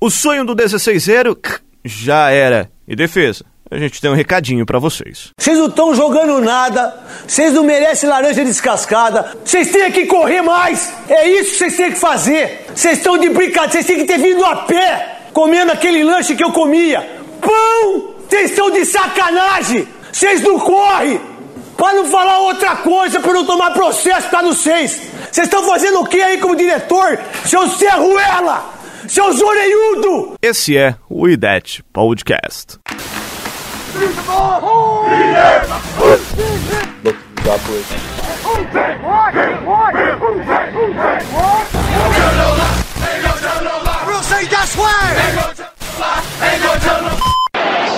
O sonho do 16-0 já era. E defesa, a gente tem um recadinho para vocês. Vocês não estão jogando nada, vocês não merecem laranja descascada, vocês têm que correr mais, é isso que vocês têm que fazer. Vocês estão de brincadeira, vocês têm que ter vindo a pé, comendo aquele lanche que eu comia. Pão! Vocês estão de sacanagem! Vocês não correm! Para não falar outra coisa, para não tomar processo para vocês. Vocês estão fazendo o que aí como diretor? Seu Serruela! Seu Zoreiudo! Esse é o IDET Podcast.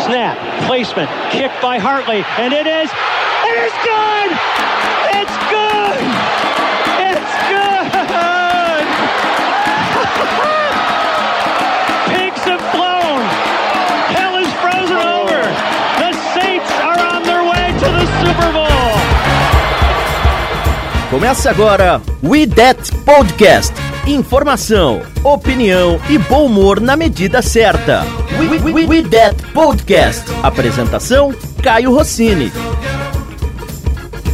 Snap, placement, kick by Hartley, and it is, it is good! It's good! Começa agora o IDET Podcast. Informação, opinião e bom humor na medida certa. O IDET Podcast. Apresentação: Caio Rossini.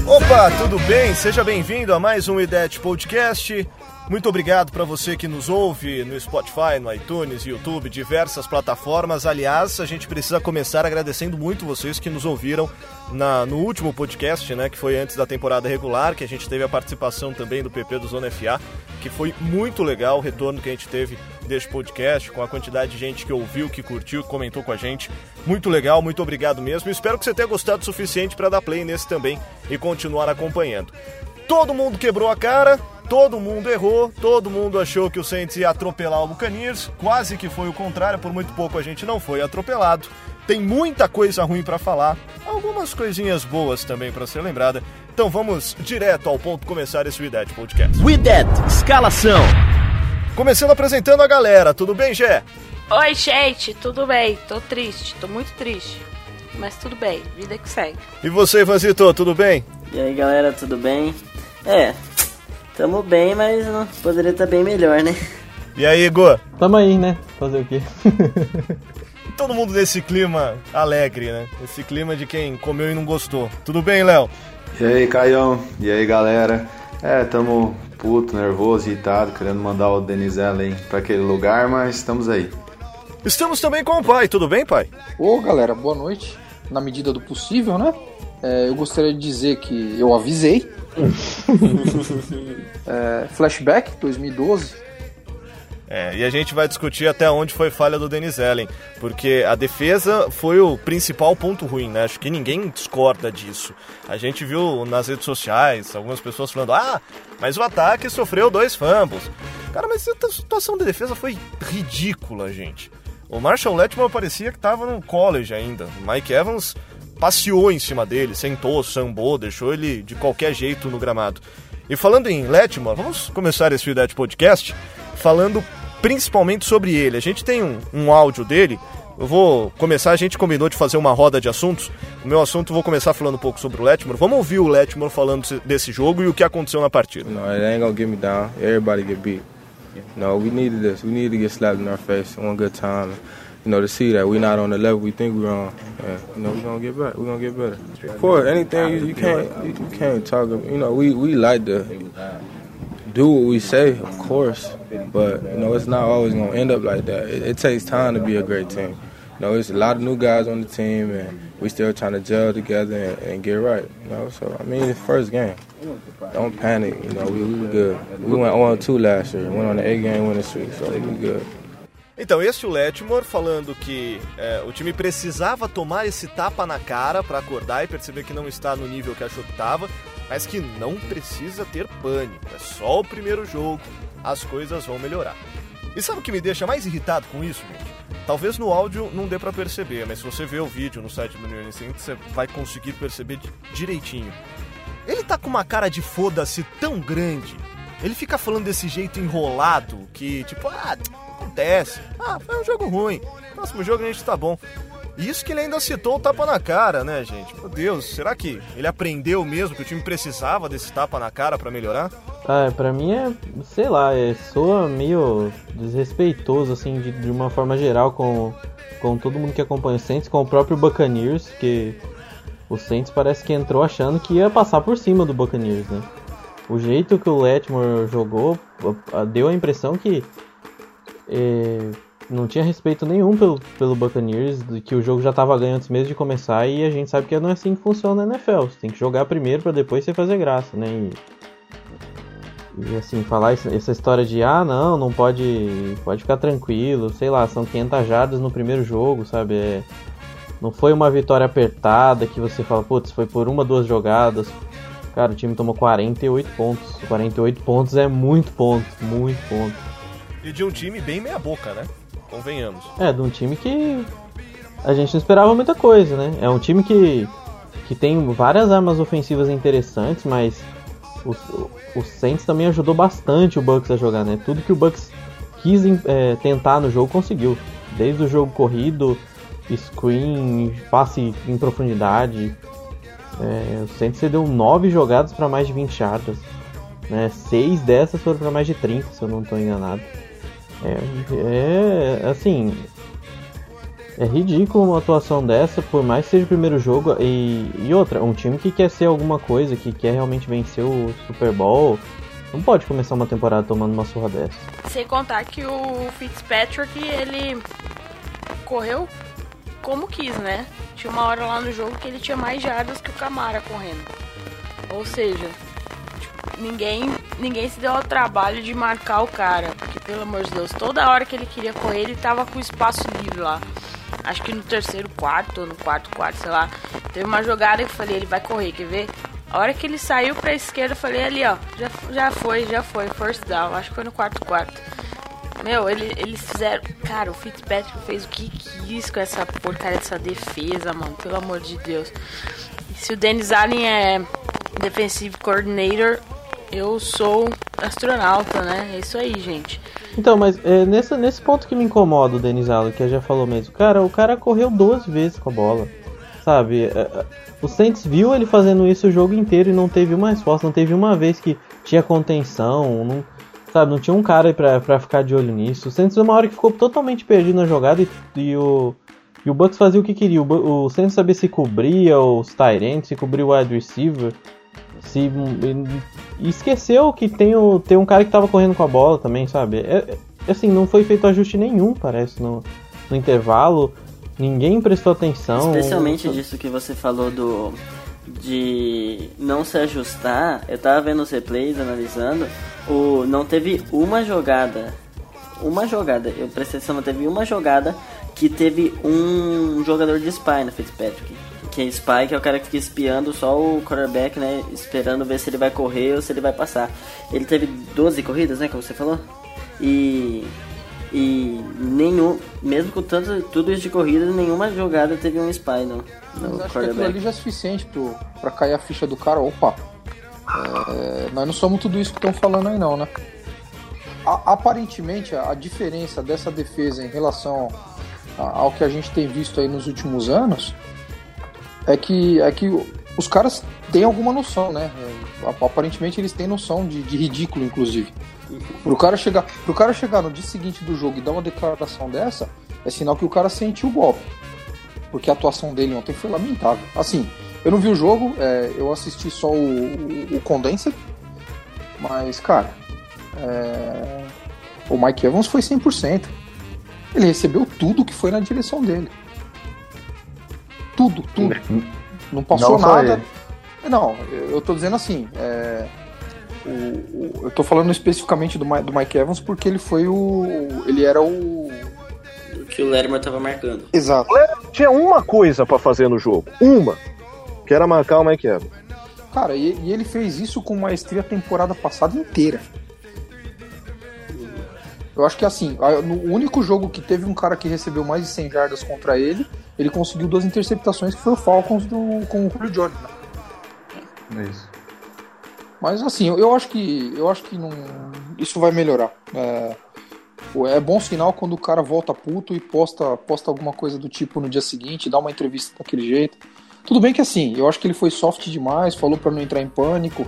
Opa, tudo bem? Seja bem-vindo a mais um IDET Podcast. Muito obrigado para você que nos ouve no Spotify, no iTunes, YouTube, diversas plataformas. Aliás, a gente precisa começar agradecendo muito vocês que nos ouviram na, no último podcast, né, que foi antes da temporada regular, que a gente teve a participação também do PP do Zona FA, que foi muito legal o retorno que a gente teve deste podcast, com a quantidade de gente que ouviu, que curtiu, que comentou com a gente. Muito legal, muito obrigado mesmo. Espero que você tenha gostado o suficiente para dar play nesse também e continuar acompanhando. Todo mundo quebrou a cara, todo mundo errou, todo mundo achou que o Saints ia atropelar o Buccaneers, quase que foi o contrário, por muito pouco a gente não foi atropelado. Tem muita coisa ruim para falar, algumas coisinhas boas também para ser lembrada. Então vamos direto ao ponto começar esse WeDead Podcast. WeDead Escalação. Começando apresentando a galera, tudo bem, Gé? Oi, gente, tudo bem? Tô triste, tô muito triste. Mas tudo bem, vida que segue. E você, Ivanzito, tudo bem? E aí galera, tudo bem? É, tamo bem, mas não poderia estar bem melhor, né? E aí, Igor? Tamo aí, né? Fazer o quê? Todo mundo nesse clima alegre, né? Esse clima de quem comeu e não gostou. Tudo bem, Léo? E aí, Caião? E aí, galera? É, tamo puto, nervoso, irritado, querendo mandar o Denis Allen pra aquele lugar, mas estamos aí. Estamos também com o pai, tudo bem, pai? Ô galera, boa noite. Na medida do possível, né? É, eu gostaria de dizer que eu avisei. é, flashback 2012. É, e a gente vai discutir até onde foi falha do Denis Allen, porque a defesa foi o principal ponto ruim, né? Acho que ninguém discorda disso. A gente viu nas redes sociais algumas pessoas falando: ah, mas o ataque sofreu dois fumbles. Cara, mas a situação da defesa foi ridícula, gente. O Marshall Letman parecia que estava no college ainda. O Mike Evans passeou em cima dele, sentou, sambou, deixou ele de qualquer jeito no gramado. E falando em Letman, vamos começar esse Videte Podcast falando principalmente sobre ele. A gente tem um, um áudio dele. Eu vou começar, a gente combinou de fazer uma roda de assuntos. O meu assunto, vou começar falando um pouco sobre o Letmore. Vamos ouvir o Letmore falando desse jogo e o que aconteceu na partida. No, it ain't gonna me down. Everybody get beat. No, we needed this. We needed to get slapped in our face one good time. You know, to see that we're not on the level we think we're on. And, you know, we're gonna get better. We're gonna get better. For anything you, you can't you, can't talk. You know, we we like to do what we say, of course, but you know, it's not always gonna end up like that. It, it takes time to be a great team. You know, there's a lot of new guys on the team, and we still trying to gel together and, and get right. You know, so I mean, it's first game. Don't panic. You know, we, we good. We went 0-2 last year. Went on the eight-game winning streak, so we good. Então, esse é o Letmore falando que é, o time precisava tomar esse tapa na cara para acordar e perceber que não está no nível que achou que estava, mas que não precisa ter pânico. É só o primeiro jogo, as coisas vão melhorar. E sabe o que me deixa mais irritado com isso, gente? Talvez no áudio não dê para perceber, mas se você ver o vídeo no site do New Orleans Saints, você vai conseguir perceber direitinho. Ele tá com uma cara de foda-se tão grande. Ele fica falando desse jeito enrolado que, tipo, ah, acontece. Ah, foi um jogo ruim. Próximo jogo a gente tá bom. Isso que ele ainda citou o tapa na cara, né, gente? Meu Deus, será que ele aprendeu mesmo que o time precisava desse tapa na cara para melhorar? Ah, pra mim é, sei lá, é, soa meio desrespeitoso, assim, de, de uma forma geral com, com todo mundo que acompanha o Saints, com o próprio Buccaneers, que o Saints parece que entrou achando que ia passar por cima do Buccaneers, né? O jeito que o Letmore jogou deu a impressão que é, não tinha respeito nenhum pelo, pelo Buccaneers, que o jogo já estava ganho antes mesmo de começar e a gente sabe que não é assim que funciona na NFL. Você tem que jogar primeiro para depois você fazer graça, né? E, e assim, falar essa história de ah, não, não pode, pode ficar tranquilo, sei lá, são 500 jardas no primeiro jogo, sabe? É, não foi uma vitória apertada que você fala, putz, foi por uma, duas jogadas. Cara, o time tomou 48 pontos. 48 pontos é muito ponto, muito ponto. E de um time bem meia boca, né? Convenhamos. É, de um time que a gente não esperava muita coisa, né? É um time que, que tem várias armas ofensivas interessantes, mas o, o Saints também ajudou bastante o Bucks a jogar, né? Tudo que o Bucks quis é, tentar no jogo conseguiu. Desde o jogo corrido, screen, passe em profundidade. É, o Saints deu 9 jogadas para mais de 20 yardas. Né? 6 dessas foram para mais de 30, se eu não estou enganado. É, é assim. É ridículo uma atuação dessa, por mais que seja o primeiro jogo. E, e outra, um time que quer ser alguma coisa, que quer realmente vencer o Super Bowl, não pode começar uma temporada tomando uma surra dessa. Sem contar que o Fitzpatrick, ele correu como quis, né? Tinha uma hora lá no jogo que ele tinha mais jardas que o Camara correndo. Ou seja, ninguém, ninguém se deu ao trabalho de marcar o cara. Porque, pelo amor de Deus, toda hora que ele queria correr, ele tava com espaço livre lá. Acho que no terceiro quarto, ou no quarto quarto, sei lá. Teve uma jogada que eu falei, ele vai correr, quer ver? A hora que ele saiu pra esquerda, eu falei ali, ó, já, já foi, já foi, first down. Acho que foi no quarto quarto. Meu, ele, eles fizeram. Cara, o Fitzpatrick fez o que quis com essa porcaria dessa defesa, mano. Pelo amor de Deus. Se o Dennis Allen é defensive coordinator, eu sou astronauta, né? É isso aí, gente. Então, mas é, nesse, ponto que me incomoda o Denis Allen, que já falou mesmo. Cara, o cara correu duas vezes com a bola. Sabe? É, é, o Saints viu ele fazendo isso o jogo inteiro e não teve uma resposta. Não teve uma vez que tinha contenção. Não, sabe? Não tinha um cara pra, pra ficar de olho nisso. O Saints, uma hora que ficou totalmente perdido na jogada e, e o. E o Bucks fazia o que queria. O, o Saints sabia se cobria os Tyrants, se cobria o wide receiver. Se, esqueceu que tem, o, tem um cara que tava correndo com a bola também, sabe? É, é, assim, não foi feito ajuste nenhum, parece, no, no intervalo. Ninguém prestou atenção. Especialmente disso que você falou do de não se ajustar. Eu tava vendo os replays, analisando. O, não teve uma jogada. Uma jogada. Eu prestei atenção, teve uma jogada que teve um jogador de spy no Fitzpatrick que é spy, que é o cara que fica espiando só o quarterback, né? Esperando ver se ele vai correr ou se ele vai passar. Ele teve 12 corridas, né? Como você falou. E. E nenhum, mesmo com tanto, tudo isso de corrida, nenhuma jogada teve um spy no, no Mas acho que ali já é suficiente pro, pra cair a ficha do cara. Opa, é, nós não somos tudo isso que estão falando aí não, né? A, aparentemente, a, a, diferença dessa defesa em relação a, ao que a gente tem visto aí nos últimos anos é que, é que os caras têm alguma noção, né? Aparentemente eles têm noção de, de ridículo, inclusive. Pro cara, chegar, pro cara chegar no dia seguinte do jogo e dar uma declaração dessa, é sinal que o cara sentiu o golpe. Porque a atuação dele ontem foi lamentável. Assim, eu não vi o jogo, é, eu assisti só o, o, o mas, cara, é, o Mike Evans foi 100%. Ele recebeu tudo que foi na direção dele. Tudo, tudo. Não passou não nada. Não, eu tô dizendo assim, é, o, o, eu tô falando especificamente do, do Mike Evans porque ele foi o. Ele era o. O que o Lerimer tava marcando. Exato. O tinha uma coisa para fazer no jogo. Uma. Que era marcar o Mike Evans. Cara, e, e ele fez isso com maestria a temporada passada inteira. Eu acho que assim, no único jogo que teve um cara que recebeu mais de 100 jardas contra ele, ele conseguiu duas interceptações que foi o Falcons do, com o Julio Jones. Né? É isso. Mas assim, eu acho que eu acho que não, isso vai melhorar. É, É bom sinal quando o cara volta puto e posta, posta alguma coisa do tipo no dia seguinte, dá uma entrevista daquele jeito. Tudo bem que assim, eu acho que ele foi soft demais, falou pra não entrar em pânico.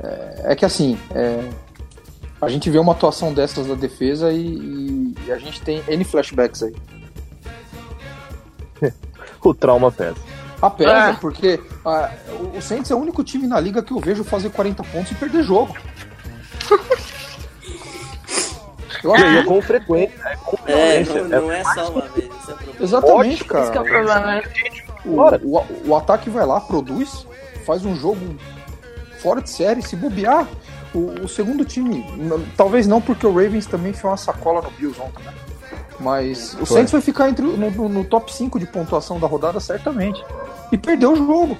É, é que assim, é, a gente vê uma atuação dessas da defesa e, e- e a gente tem N flashbacks aí. O trauma pesa. A pesa, É. porque ah, o- o Saints é o único time na liga que eu vejo fazer 40 pontos e perder jogo. Eu E é com frequência, é com É, não, não é só uma vez, isso é problema. Exatamente, que é o cara. problema, né? O, o, o ataque vai lá, produz, faz um jogo fora de série, se bobear. O, o segundo time, talvez não porque o Ravens também foi uma sacola no Bills ontem, né? Mas o Saints vai ficar entre, no, no- no top 5 de pontuação da rodada, certamente. E perdeu o jogo.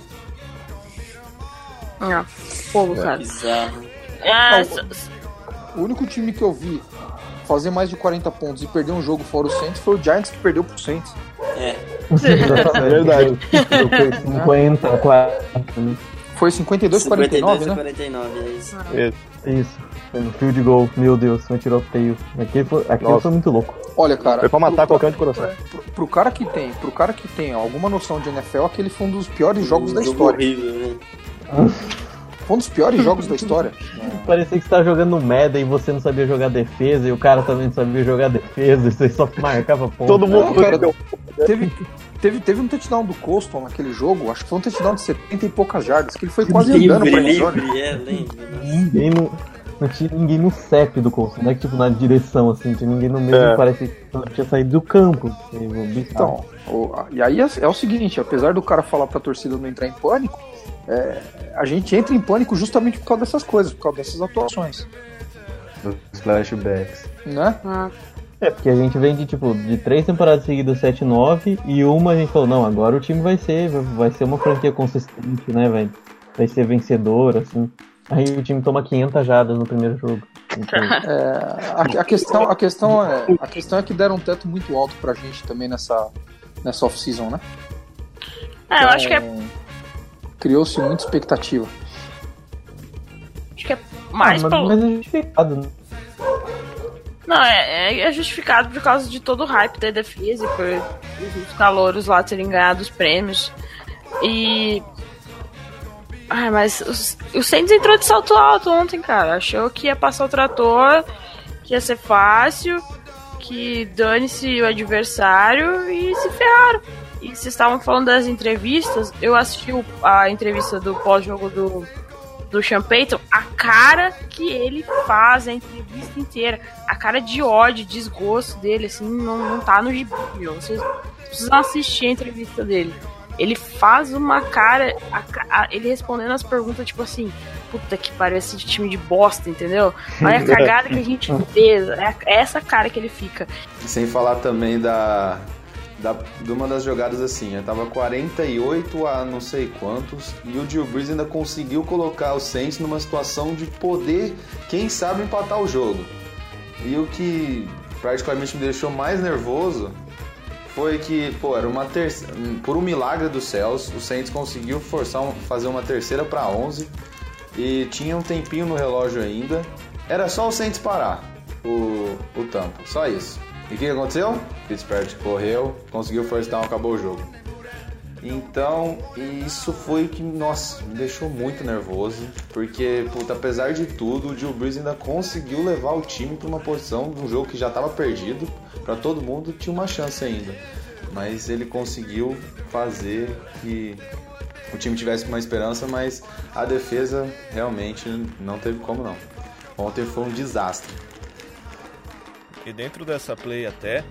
Ah, fogo, cara. Bizarro. Ah, O único time que eu vi fazer mais de 40 pontos e perder um jogo fora o Saints foi o Giants que perdeu pro Saints. É, É verdade. Foi 50, 40. Foi 52 49, 52 a né? 49, é isso. Isso. Foi no field goal. Meu Deus, foi um tiroteio. Aquele foi, aquele foi muito louco. Olha, cara, Foi pra matar pro- qualquer um de coração. pro, pro cara que tem, pro cara que tem alguma noção de NFL, aquele foi um dos piores jogos da Jogo história. horrível, né? Foi um dos piores jogos da história. Parecia que você tava jogando Meda e você não sabia jogar defesa, e o cara também não sabia jogar defesa, e você só marcava ponto. Todo mundo Não, cara, deu- teve, teve, teve um touchdown do Coston naquele jogo, acho que foi um touchdown de 70 e poucas jardas, que ele foi quase andando pra Livre, livre, é, né? Ninguém no, não tinha ninguém no CEP do Colson, não é que tipo na direção assim, tinha ninguém no meio, É. parece que tinha saído do campo. E bicho Então, o- e aí é, é o seguinte, apesar do cara falar pra torcida não entrar em pânico, é, a gente entra em pânico justamente por causa dessas coisas, por causa dessas atuações, Os flashbacks. né? ah, É, porque a gente vem de tipo, de três temporadas seguidas 7-9 e uma a gente falou, não, agora o time vai ser, vai ser uma franquia consistente, né, velho? Vai ser vencedor, assim. Aí o time toma 500 jadas no primeiro jogo. Então, É, a, a questão, a, questão é, a questão é que deram um teto muito alto pra gente também nessa, nessa off-season, né? é, eu acho que é, Então, Criou-se muita expectativa. acho que é mais ah, mas, pelo. mas é justificado, né? Não, é, é justificado por causa de todo o hype da defesa e por os calouros lá terem ganhado os prêmios. E. Ai, mas os- o Saints entrou de salto alto ontem, cara. Achou que ia passar o trator, que ia ser fácil, que dane-se o adversário e se ferraram. E vocês estavam falando das entrevistas, eu assisti a entrevista do pós-jogo do, do Sean Payton, a cara que ele faz a entrevista inteira, a cara de ódio, desgosto dele, assim, não, não tá no gibi, meu. Vocês precisam assistir a entrevista dele. Ele faz uma cara, a a- ele respondendo as perguntas, tipo assim, puta que pariu, esse time de bosta, entendeu? Olha a cagada que a gente fez, é é essa cara que ele fica. Sem falar também da, da de uma das jogadas assim, eu tava 48 a não sei quantos e o Drew Brees ainda conseguiu colocar o Saints numa situação de poder, quem sabe, empatar o jogo. E o que particularmente me deixou mais nervoso foi que, pô, era uma terceira, por um milagre dos céus, o Saints conseguiu forçar um- fazer uma terceira para 11 e tinha um tempinho no relógio ainda. Era só o Saints parar o, o tampo, só isso. E o que aconteceu? Fitzpatrick correu, conseguiu first down, acabou o jogo. Então, isso foi o que, nossa, me deixou muito nervoso, porque, puta, apesar de tudo, o Drew Brees ainda conseguiu levar o time para uma posição de um jogo que já estava perdido, para todo mundo tinha uma chance ainda. Mas ele conseguiu fazer que o time tivesse uma esperança, mas a defesa realmente não teve como não. Ontem foi um desastre. E dentro dessa play até,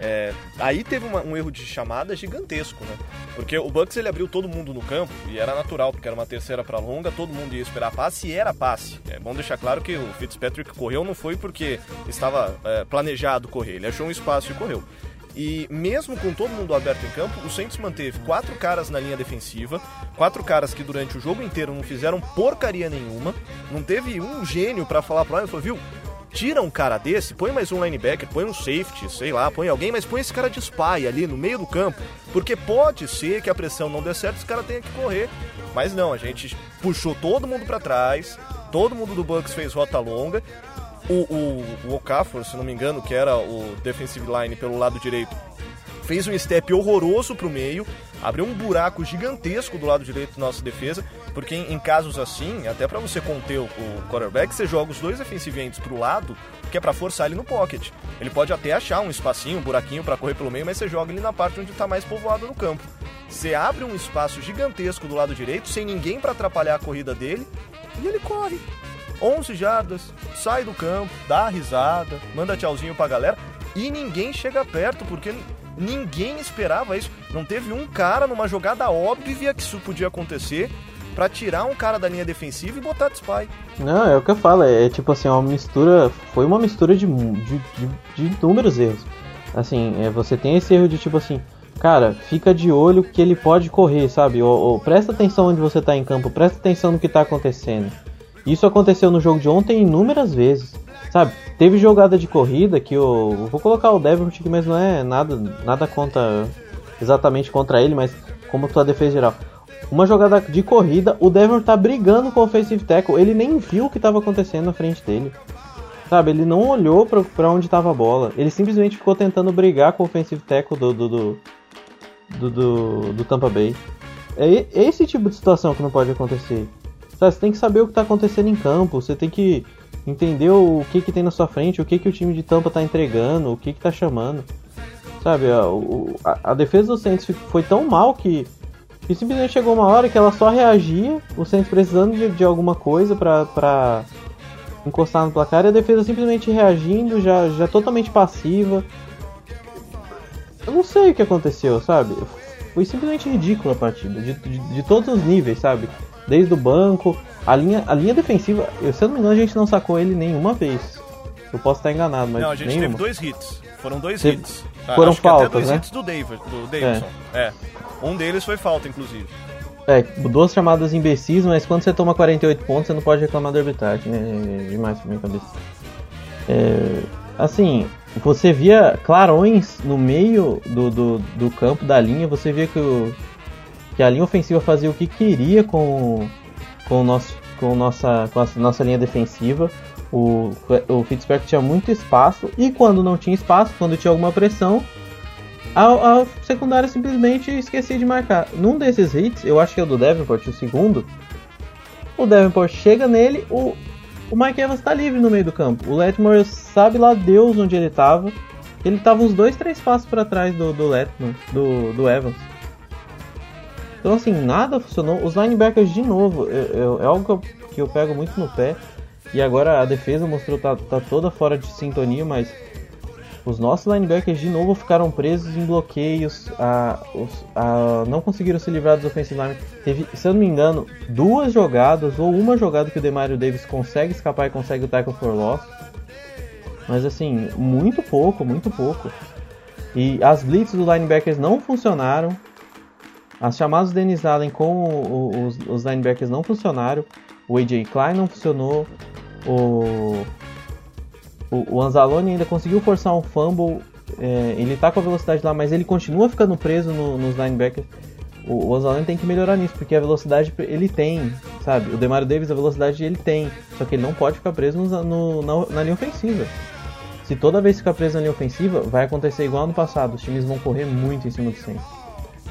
é, aí teve uma- um erro de chamada gigantesco, né? Porque o Bucks ele abriu todo mundo no campo e era natural, porque era uma terceira para longa, todo mundo ia esperar passe e era passe. É bom deixar claro que o Fitzpatrick correu não foi porque estava é, planejado correr, ele achou um espaço e correu. E mesmo com todo mundo aberto em campo, o Saints manteve quatro caras na linha defensiva, quatro caras que durante o jogo inteiro não fizeram porcaria nenhuma, não teve um gênio para falar pro Ryan, falou, viu, tira um cara desse, põe mais um linebacker, põe um safety, sei lá, põe alguém, mas põe esse cara de spy ali no meio do campo, porque pode ser que a pressão não dê certo, esse cara tenha que correr. Mas não, a gente puxou todo mundo para trás, todo mundo do Bucks fez rota longa. O, o, o Okafor, se não me engano, que era o defensive line pelo lado direito, fez um step horroroso pro meio, abriu um buraco gigantesco do lado direito da nossa defesa, porque em, casos assim, até para você conter o, o quarterback, você joga os dois defensive ends pro lado, que é para forçar ele no pocket. Ele pode até achar um espacinho, um buraquinho para correr pelo meio, mas você joga ele na parte onde tá mais povoado no campo. Você abre um espaço gigantesco do lado direito, sem ninguém para atrapalhar a corrida dele, e ele corre. 11 jardas, sai do campo, dá risada, manda tchauzinho pra galera e ninguém chega perto porque ninguém esperava isso. Não teve um cara numa jogada óbvia que isso podia acontecer para tirar um cara da linha defensiva e botar de spy. Não, é o que eu falo, é, é tipo assim, uma mistura, foi uma mistura de, de, de, de inúmeros erros. Assim, é, você tem esse erro de tipo assim, cara, fica de olho que ele pode correr, sabe? Ou, ou, presta atenção onde você tá em campo, presta atenção no que tá acontecendo. Isso aconteceu no jogo de ontem inúmeras vezes. Sabe, teve jogada de corrida que eu. Vou colocar o Devon aqui, mas não é nada, nada contra. Exatamente contra ele, mas como tua defesa geral. Uma jogada de corrida, o Devon tá brigando com o offensive tackle, ele nem viu o que estava acontecendo na frente dele. Sabe, ele não olhou para onde estava a bola, ele simplesmente ficou tentando brigar com o offensive tackle do, do, do, do, do, do Tampa Bay. É esse tipo de situação que não pode acontecer. Sabe, você tem que saber o que está acontecendo em campo, você tem que entender o que, que tem na sua frente, o que, que o time de Tampa está entregando, o que, que tá chamando. Sabe, a, a, a defesa do Saints foi tão mal que, que simplesmente chegou uma hora que ela só reagia, o Saints precisando de, de alguma coisa pra, pra encostar no placar, e a defesa simplesmente reagindo, já, já totalmente passiva. Eu não sei o que aconteceu, sabe? Foi simplesmente ridícula a partida, de, de, de todos os níveis, sabe? Desde o banco, a linha, a linha defensiva, se eu não me engano, a gente não sacou ele nenhuma vez. Eu posso estar enganado, mas. Não, a gente nenhuma. teve dois hits. Foram dois Teve... hits. Ah, Foram faltas, até dois né? hits do, David, do Davidson. É. é. Um deles foi falta, inclusive. É, duas chamadas imbecis, mas quando você toma 48 pontos, você não pode reclamar da arbitragem, né? É demais pra minha cabeça. É, assim, você via clarões no meio do, do, do, campo da linha, você via que, o, que a linha ofensiva fazia o que queria com, com, o nosso, com, nossa, com a nossa linha defensiva. O, o Fitzpatrick tinha muito espaço e quando não tinha espaço, quando tinha alguma pressão, a, a secundária simplesmente esquecia de marcar. Num desses hits, eu acho que é o do Davenport, o segundo, o Davenport chega nele, o, o Mike Evans está livre no meio do campo. O Letmore sabe lá Deus onde ele estava. Ele estava uns dois, três passos para trás do, do Letmore, do, do Evans. Então assim, nada funcionou. Os linebackers de novo, é, é algo que eu, que eu pego muito no pé. E agora a defesa mostrou tá, tá toda fora de sintonia, mas os nossos linebackers de novo ficaram presos em bloqueios, a, os, a, não conseguiram se livrar dos offensive. Teve, se eu não me engano, duas jogadas ou uma jogada que o Demario Davis consegue escapar e consegue o tackle for loss. Mas assim, muito pouco, muito pouco. E as blitz dos linebackers não funcionaram. As chamadas do Dennis Allen com o, os, os linebackers não funcionaram. O AJ Klein não funcionou. O, o, o Anzalone ainda conseguiu forçar um fumble. É, ele tá com a velocidade lá, mas ele continua ficando preso no, nos linebackers. O, o Anzalone tem que melhorar nisso, porque a velocidade ele tem, sabe? O Demario Davis, a velocidade ele tem. Só que ele não pode ficar preso no, no, na, na linha ofensiva. Se toda vez ficar preso na linha ofensiva, vai acontecer igual no passado. Os times vão correr muito em cima do Saints.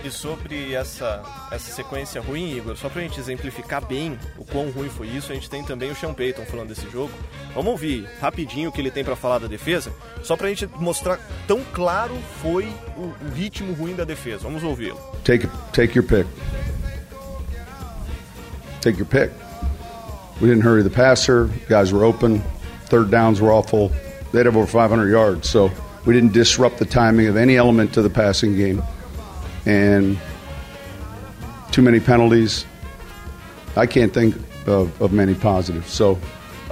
E sobre essa, essa sequência ruim, Igor, só pra gente exemplificar bem o quão ruim foi isso, a gente tem também o Sean Payton falando desse jogo. Vamos ouvir rapidinho o que ele tem para falar da defesa, só pra gente mostrar tão claro foi o, o ritmo ruim da defesa. Vamos ouvi-lo. Take, take your pick. Take your pick. We didn't hurry the passer. Guys were open. Third downs were awful. They'd have over 500 yards, so we didn't disrupt the timing of any element to the passing game. And too many penalties. I can't think of, of many positives. So.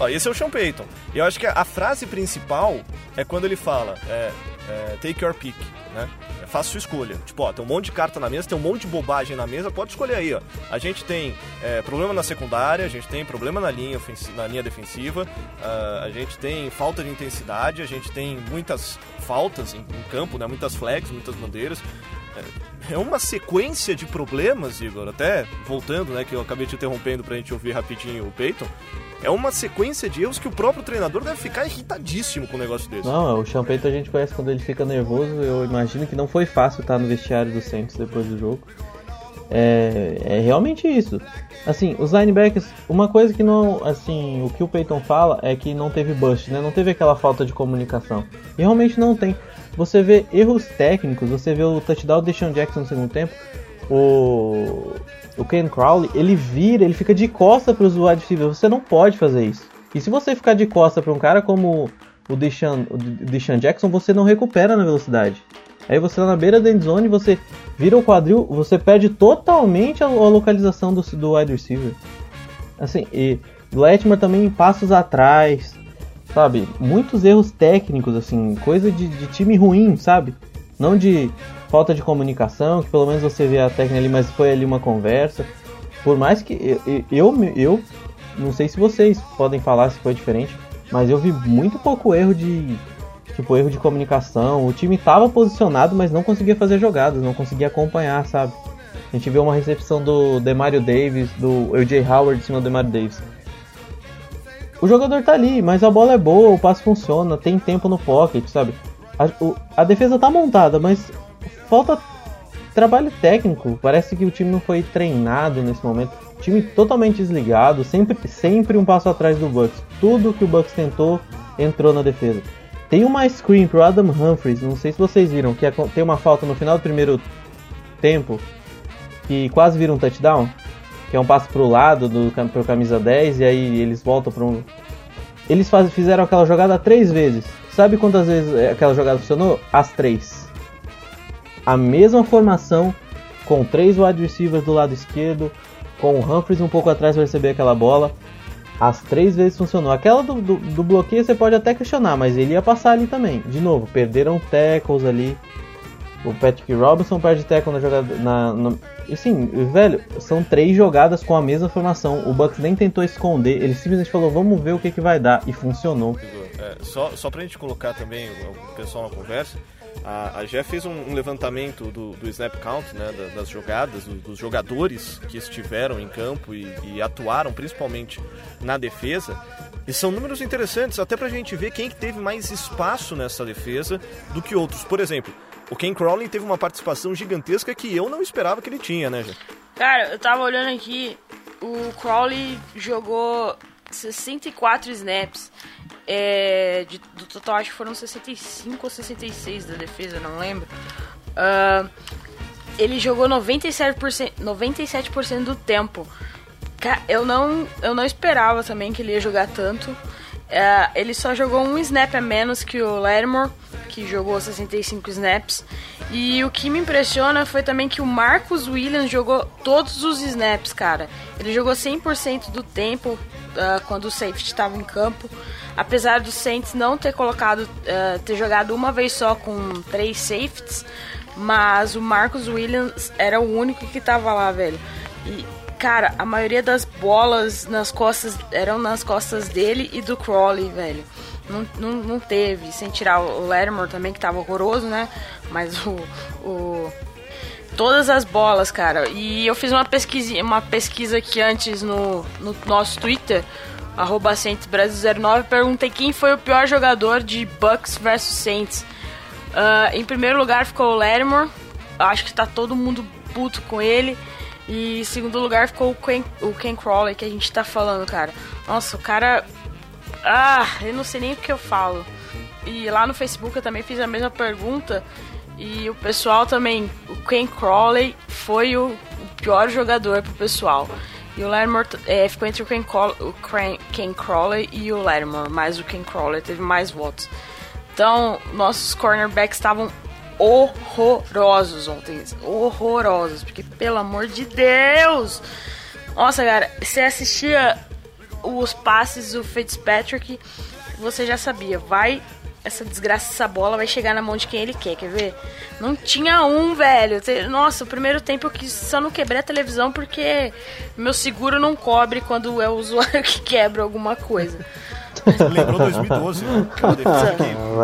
Esse é o Sean Payton. E eu acho que a, frase principal é quando ele fala é, é, take your pick. né? Faça sua escolha. Tipo, ó, tem um monte de carta na mesa, tem um monte de bobagem na mesa, pode escolher aí, ó. A gente tem é, problema na secundária, a gente tem problema na linha, na linha defensiva, uh, a gente tem falta de intensidade, a gente tem muitas faltas em, em campo, né? Muitas flags, muitas bandeiras. É, uma sequência de problemas, Igor, até voltando, né, que eu acabei te interrompendo pra gente ouvir rapidinho o Peyton é uma sequência de erros que o próprio treinador deve ficar irritadíssimo com um negócio desse. Não, o Champeito a gente conhece quando ele fica nervoso. Eu imagino que não foi fácil estar no vestiário do Saints depois do jogo. É, é realmente isso. Assim, os linebackers, uma coisa que não, assim, o que o Peyton fala é que não teve bust, né? Não teve aquela falta de comunicação. E realmente não tem. Você vê erros técnicos, você vê o touchdown do Deshaun Jackson no segundo tempo, o o Ken Crowley, ele vira, ele fica de costa para os wide receivers. Você não pode fazer isso. E se você ficar de costa para um cara como o Deshaun, Jackson, você não recupera na velocidade. Aí você tá na beira da endzone, você vira o quadril, você perde totalmente a, a localização do, do wide receiver. Assim, e Letmer também em passos atrás, sabe? Muitos erros técnicos, assim, coisa de, de time ruim, sabe? Não de falta de comunicação, que pelo menos você vê a técnica ali, mas foi ali uma conversa. Por mais que eu, eu, eu não sei se vocês podem falar se foi diferente, mas eu vi muito pouco erro de tipo erro de comunicação. O time estava posicionado, mas não conseguia fazer jogadas, não conseguia acompanhar, sabe? A gente vê uma recepção do Demario Davis, do AJ Howard em cima do Demario Davis. O jogador tá ali, mas a bola é boa, o passe funciona, tem tempo no pocket, sabe? A, o, a defesa tá montada, mas falta trabalho técnico. Parece que o time não foi treinado nesse momento. time totalmente desligado, sempre, sempre um passo atrás do Bucks. Tudo que o Bucks tentou entrou na defesa. Tem uma screen pro Adam Humphries, não sei se vocês viram, que é, tem uma falta no final do primeiro tempo que quase vira um touchdown, que é um passo pro lado do pro camisa 10 e aí eles voltam para um eles faz, fizeram aquela jogada três vezes. Sabe quantas vezes aquela jogada funcionou? As três a mesma formação, com três wide receivers do lado esquerdo, com o Humphries um pouco atrás para receber aquela bola. As três vezes funcionou. Aquela do, do, do, bloqueio você pode até questionar, mas ele ia passar ali também. De novo, perderam tackles ali. O Patrick Robinson perde tackle na jogada. Na, na... Assim, velho, são três jogadas com a mesma formação. O Bucks nem tentou esconder, ele simplesmente falou: vamos ver o que, que vai dar. E funcionou. É, só, só pra gente colocar também o pessoal na conversa. A, a Jeff fez um, um levantamento do, do, snap count, né, das, das jogadas, do, dos jogadores que estiveram em campo e, e, atuaram principalmente na defesa. E são números interessantes, até pra gente ver quem que teve mais espaço nessa defesa do que outros. Por exemplo, o Ken Crowley teve uma participação gigantesca que eu não esperava que ele tinha, né, Jeff? Cara, eu tava olhando aqui, o Crowley jogou 64 snaps. É, de, do total, acho que foram 65 ou 66 da defesa, não lembro. Uh, ele jogou 97%, 97% do tempo. Eu não, eu não esperava também que ele ia jogar tanto. Uh, ele só jogou um snap a menos que o Lattimore, que jogou 65 snaps. E o que me impressiona foi também que o Marcus Williams jogou todos os snaps, cara. Ele jogou 100% do tempo uh, quando o safety estava em campo. Apesar do Saints não ter colocado, uh, ter jogado uma vez só com três safeties, mas o Marcus Williams era o único que estava lá, velho. E cara, a maioria das bolas nas costas eram nas costas dele e do Crawley, velho. Não, não, não teve, sem tirar o Lattimore também, que tava horroroso, né? Mas o, o. Todas as bolas, cara. E eu fiz uma pesquisa, uma pesquisa aqui antes no, no nosso Twitter, arroba Brasil09, perguntei quem foi o pior jogador de Bucks versus Saints. Uh, em primeiro lugar ficou o Lattimore. Acho que tá todo mundo puto com ele. E em segundo lugar ficou o Ken, o Ken Crawley, que a gente tá falando, cara. Nossa, o cara ah, eu não sei nem o que eu falo. E lá no Facebook eu também fiz a mesma pergunta. E o pessoal também, o Ken Crawley foi o, pior jogador pro pessoal. E o Lattimore é, ficou entre o Ken, o Ken Crawley e o Lattimore, mas o Ken Crawley teve mais votos. Então, nossos cornerbacks estavam horrorosos ontem. Horrorosos, porque pelo amor de Deus! Nossa, cara, você assistia os passes do Fitzpatrick, você já sabia, vai essa desgraça, essa bola vai chegar na mão de quem ele quer, quer ver? Não tinha um, velho. Nossa, o primeiro tempo eu quis, só não quebrei a televisão porque meu seguro não cobre quando é o usuário que quebra alguma coisa. Lembrou 2012, né?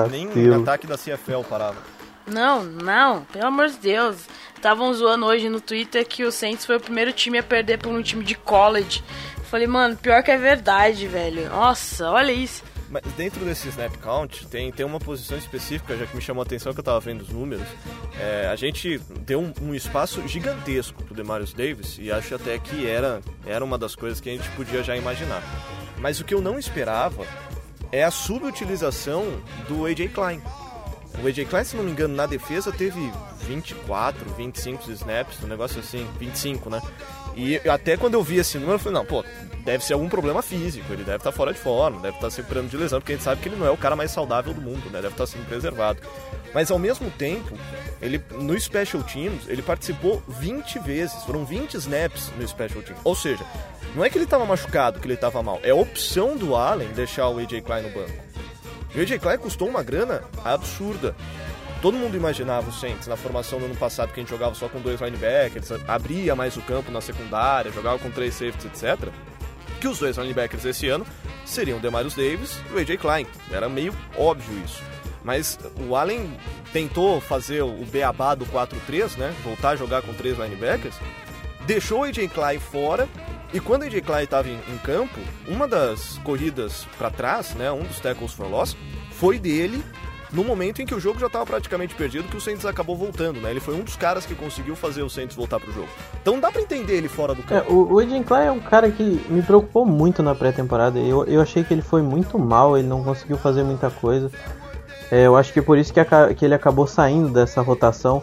Nem o ataque da CFL parava. Não, não, pelo amor de Deus. Estavam zoando hoje no Twitter que o Saints foi o primeiro time a perder por um time de college. Falei, mano, pior que é verdade, velho. Nossa, olha isso. Mas dentro desse snap count tem, tem uma posição específica, já que me chamou a atenção que eu tava vendo os números. É, a gente deu um, um, espaço gigantesco pro Demarius Davis e acho até que era, era uma das coisas que a gente podia já imaginar. Mas o que eu não esperava é a subutilização do AJ Klein. O AJ Klein, se não me engano, na defesa teve 24, 25 snaps, um negócio assim, 25, né? E até quando eu vi esse número, eu falei, não, pô, deve ser algum problema físico, ele deve estar tá fora de forma, deve estar tá se recuperando de lesão, porque a gente sabe que ele não é o cara mais saudável do mundo, né? Deve estar tá sendo preservado. Mas ao mesmo tempo, ele no Special Teams, ele participou 20 vezes, foram 20 snaps no Special Teams. Ou seja, não é que ele estava machucado, que ele estava mal, é opção do Allen deixar o AJ Klein no banco. O AJ Klein custou uma grana absurda. Todo mundo imaginava o Saints na formação do ano passado que a gente jogava só com dois linebackers, abria mais o campo na secundária, jogava com três safeties, etc. Que os dois linebackers esse ano seriam o Demarius Davis e o AJ Klein. Era meio óbvio isso. Mas o Allen tentou fazer o beabá do 4-3, né? Voltar a jogar com três linebackers. Deixou o AJ Klein fora e quando a AJ Klein estava em, em, campo, uma das corridas para trás, né, um dos tackles for loss, foi dele no momento em que o jogo já estava praticamente perdido, que o Saints acabou voltando, né? Ele foi um dos caras que conseguiu fazer o Saints voltar pro jogo. Então dá para entender ele fora do é, campo. É, o, o Edin Klein é um cara que me preocupou muito na pré-temporada. Eu, eu achei que ele foi muito mal, ele não conseguiu fazer muita coisa. É, eu acho que por isso que, a, que ele acabou saindo dessa rotação.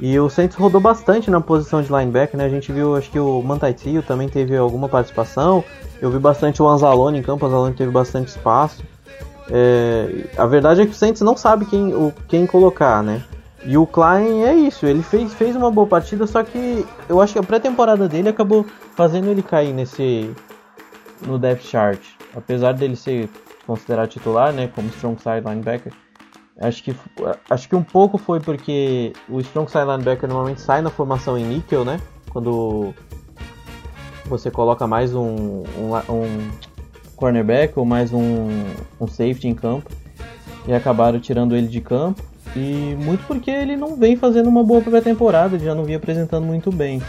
E o Saints rodou bastante na posição de linebacker, né? A gente viu, acho que o Mantaitio também teve alguma participação. Eu vi bastante o Anzalone em campo, o Anzalone teve bastante espaço. É, a verdade é que o Saints não sabe quem, o, quem colocar, né? E o Klein é isso, ele fez, fez uma boa partida, só que eu acho que a pré-temporada dele acabou fazendo ele cair nesse no depth chart. Apesar dele ser considerado titular, né, como strong side linebacker, Acho que, acho que um pouco foi porque o strong side linebacker normalmente sai na formação em níquel, né? Quando você coloca mais um, um, um cornerback ou mais um, um safety em campo. E acabaram tirando ele de campo. E muito porque ele não vem fazendo uma boa pré-temporada, já não vinha apresentando muito bem.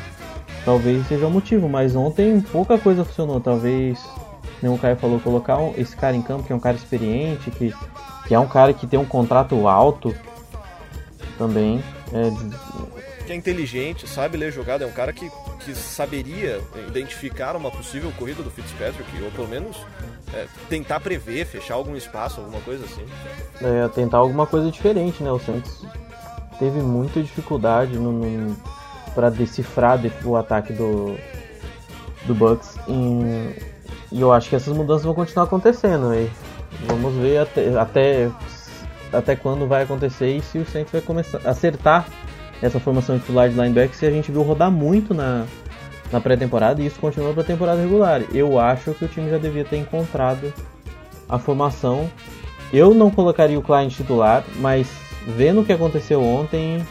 Talvez seja o motivo, mas ontem pouca coisa funcionou. Talvez, como o Caio falou, colocar esse cara em campo, que é um cara experiente, que que é um cara que tem um contrato alto também. É... Que é inteligente, sabe ler jogada, é um cara que, que saberia identificar uma possível corrida do Fitzpatrick, ou pelo menos é, tentar prever, fechar algum espaço, alguma coisa assim. É, tentar alguma coisa diferente, né? O Santos teve muita dificuldade no, no para decifrar o ataque do, do Bucks. Em, e eu acho que essas mudanças vão continuar acontecendo. aí Vamos ver até, até, até quando vai acontecer e se o Saints vai começar acertar essa formação titular de linebacker se a gente viu rodar muito na, na pré-temporada e isso continua para a temporada regular. Eu acho que o time já devia ter encontrado a formação. Eu não colocaria o Klein titular, mas vendo o que aconteceu ontem,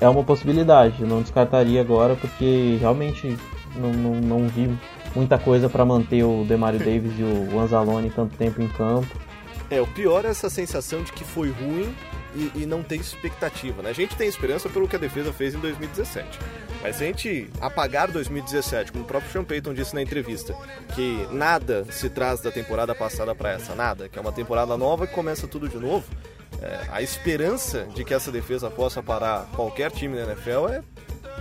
é uma possibilidade. Eu não descartaria agora porque realmente não, não, não vi muita coisa para manter o Demario Davis e o Anzalone tanto tempo em campo. É, o pior é essa sensação de que foi ruim e, e, não tem expectativa, né? A gente tem esperança pelo que a defesa fez em 2017. Mas se a gente apagar 2017, como o próprio Sean Payton disse na entrevista, que nada se traz da temporada passada para essa, nada, que é uma temporada nova que começa tudo de novo, é, a esperança de que essa defesa possa parar qualquer time da NFL é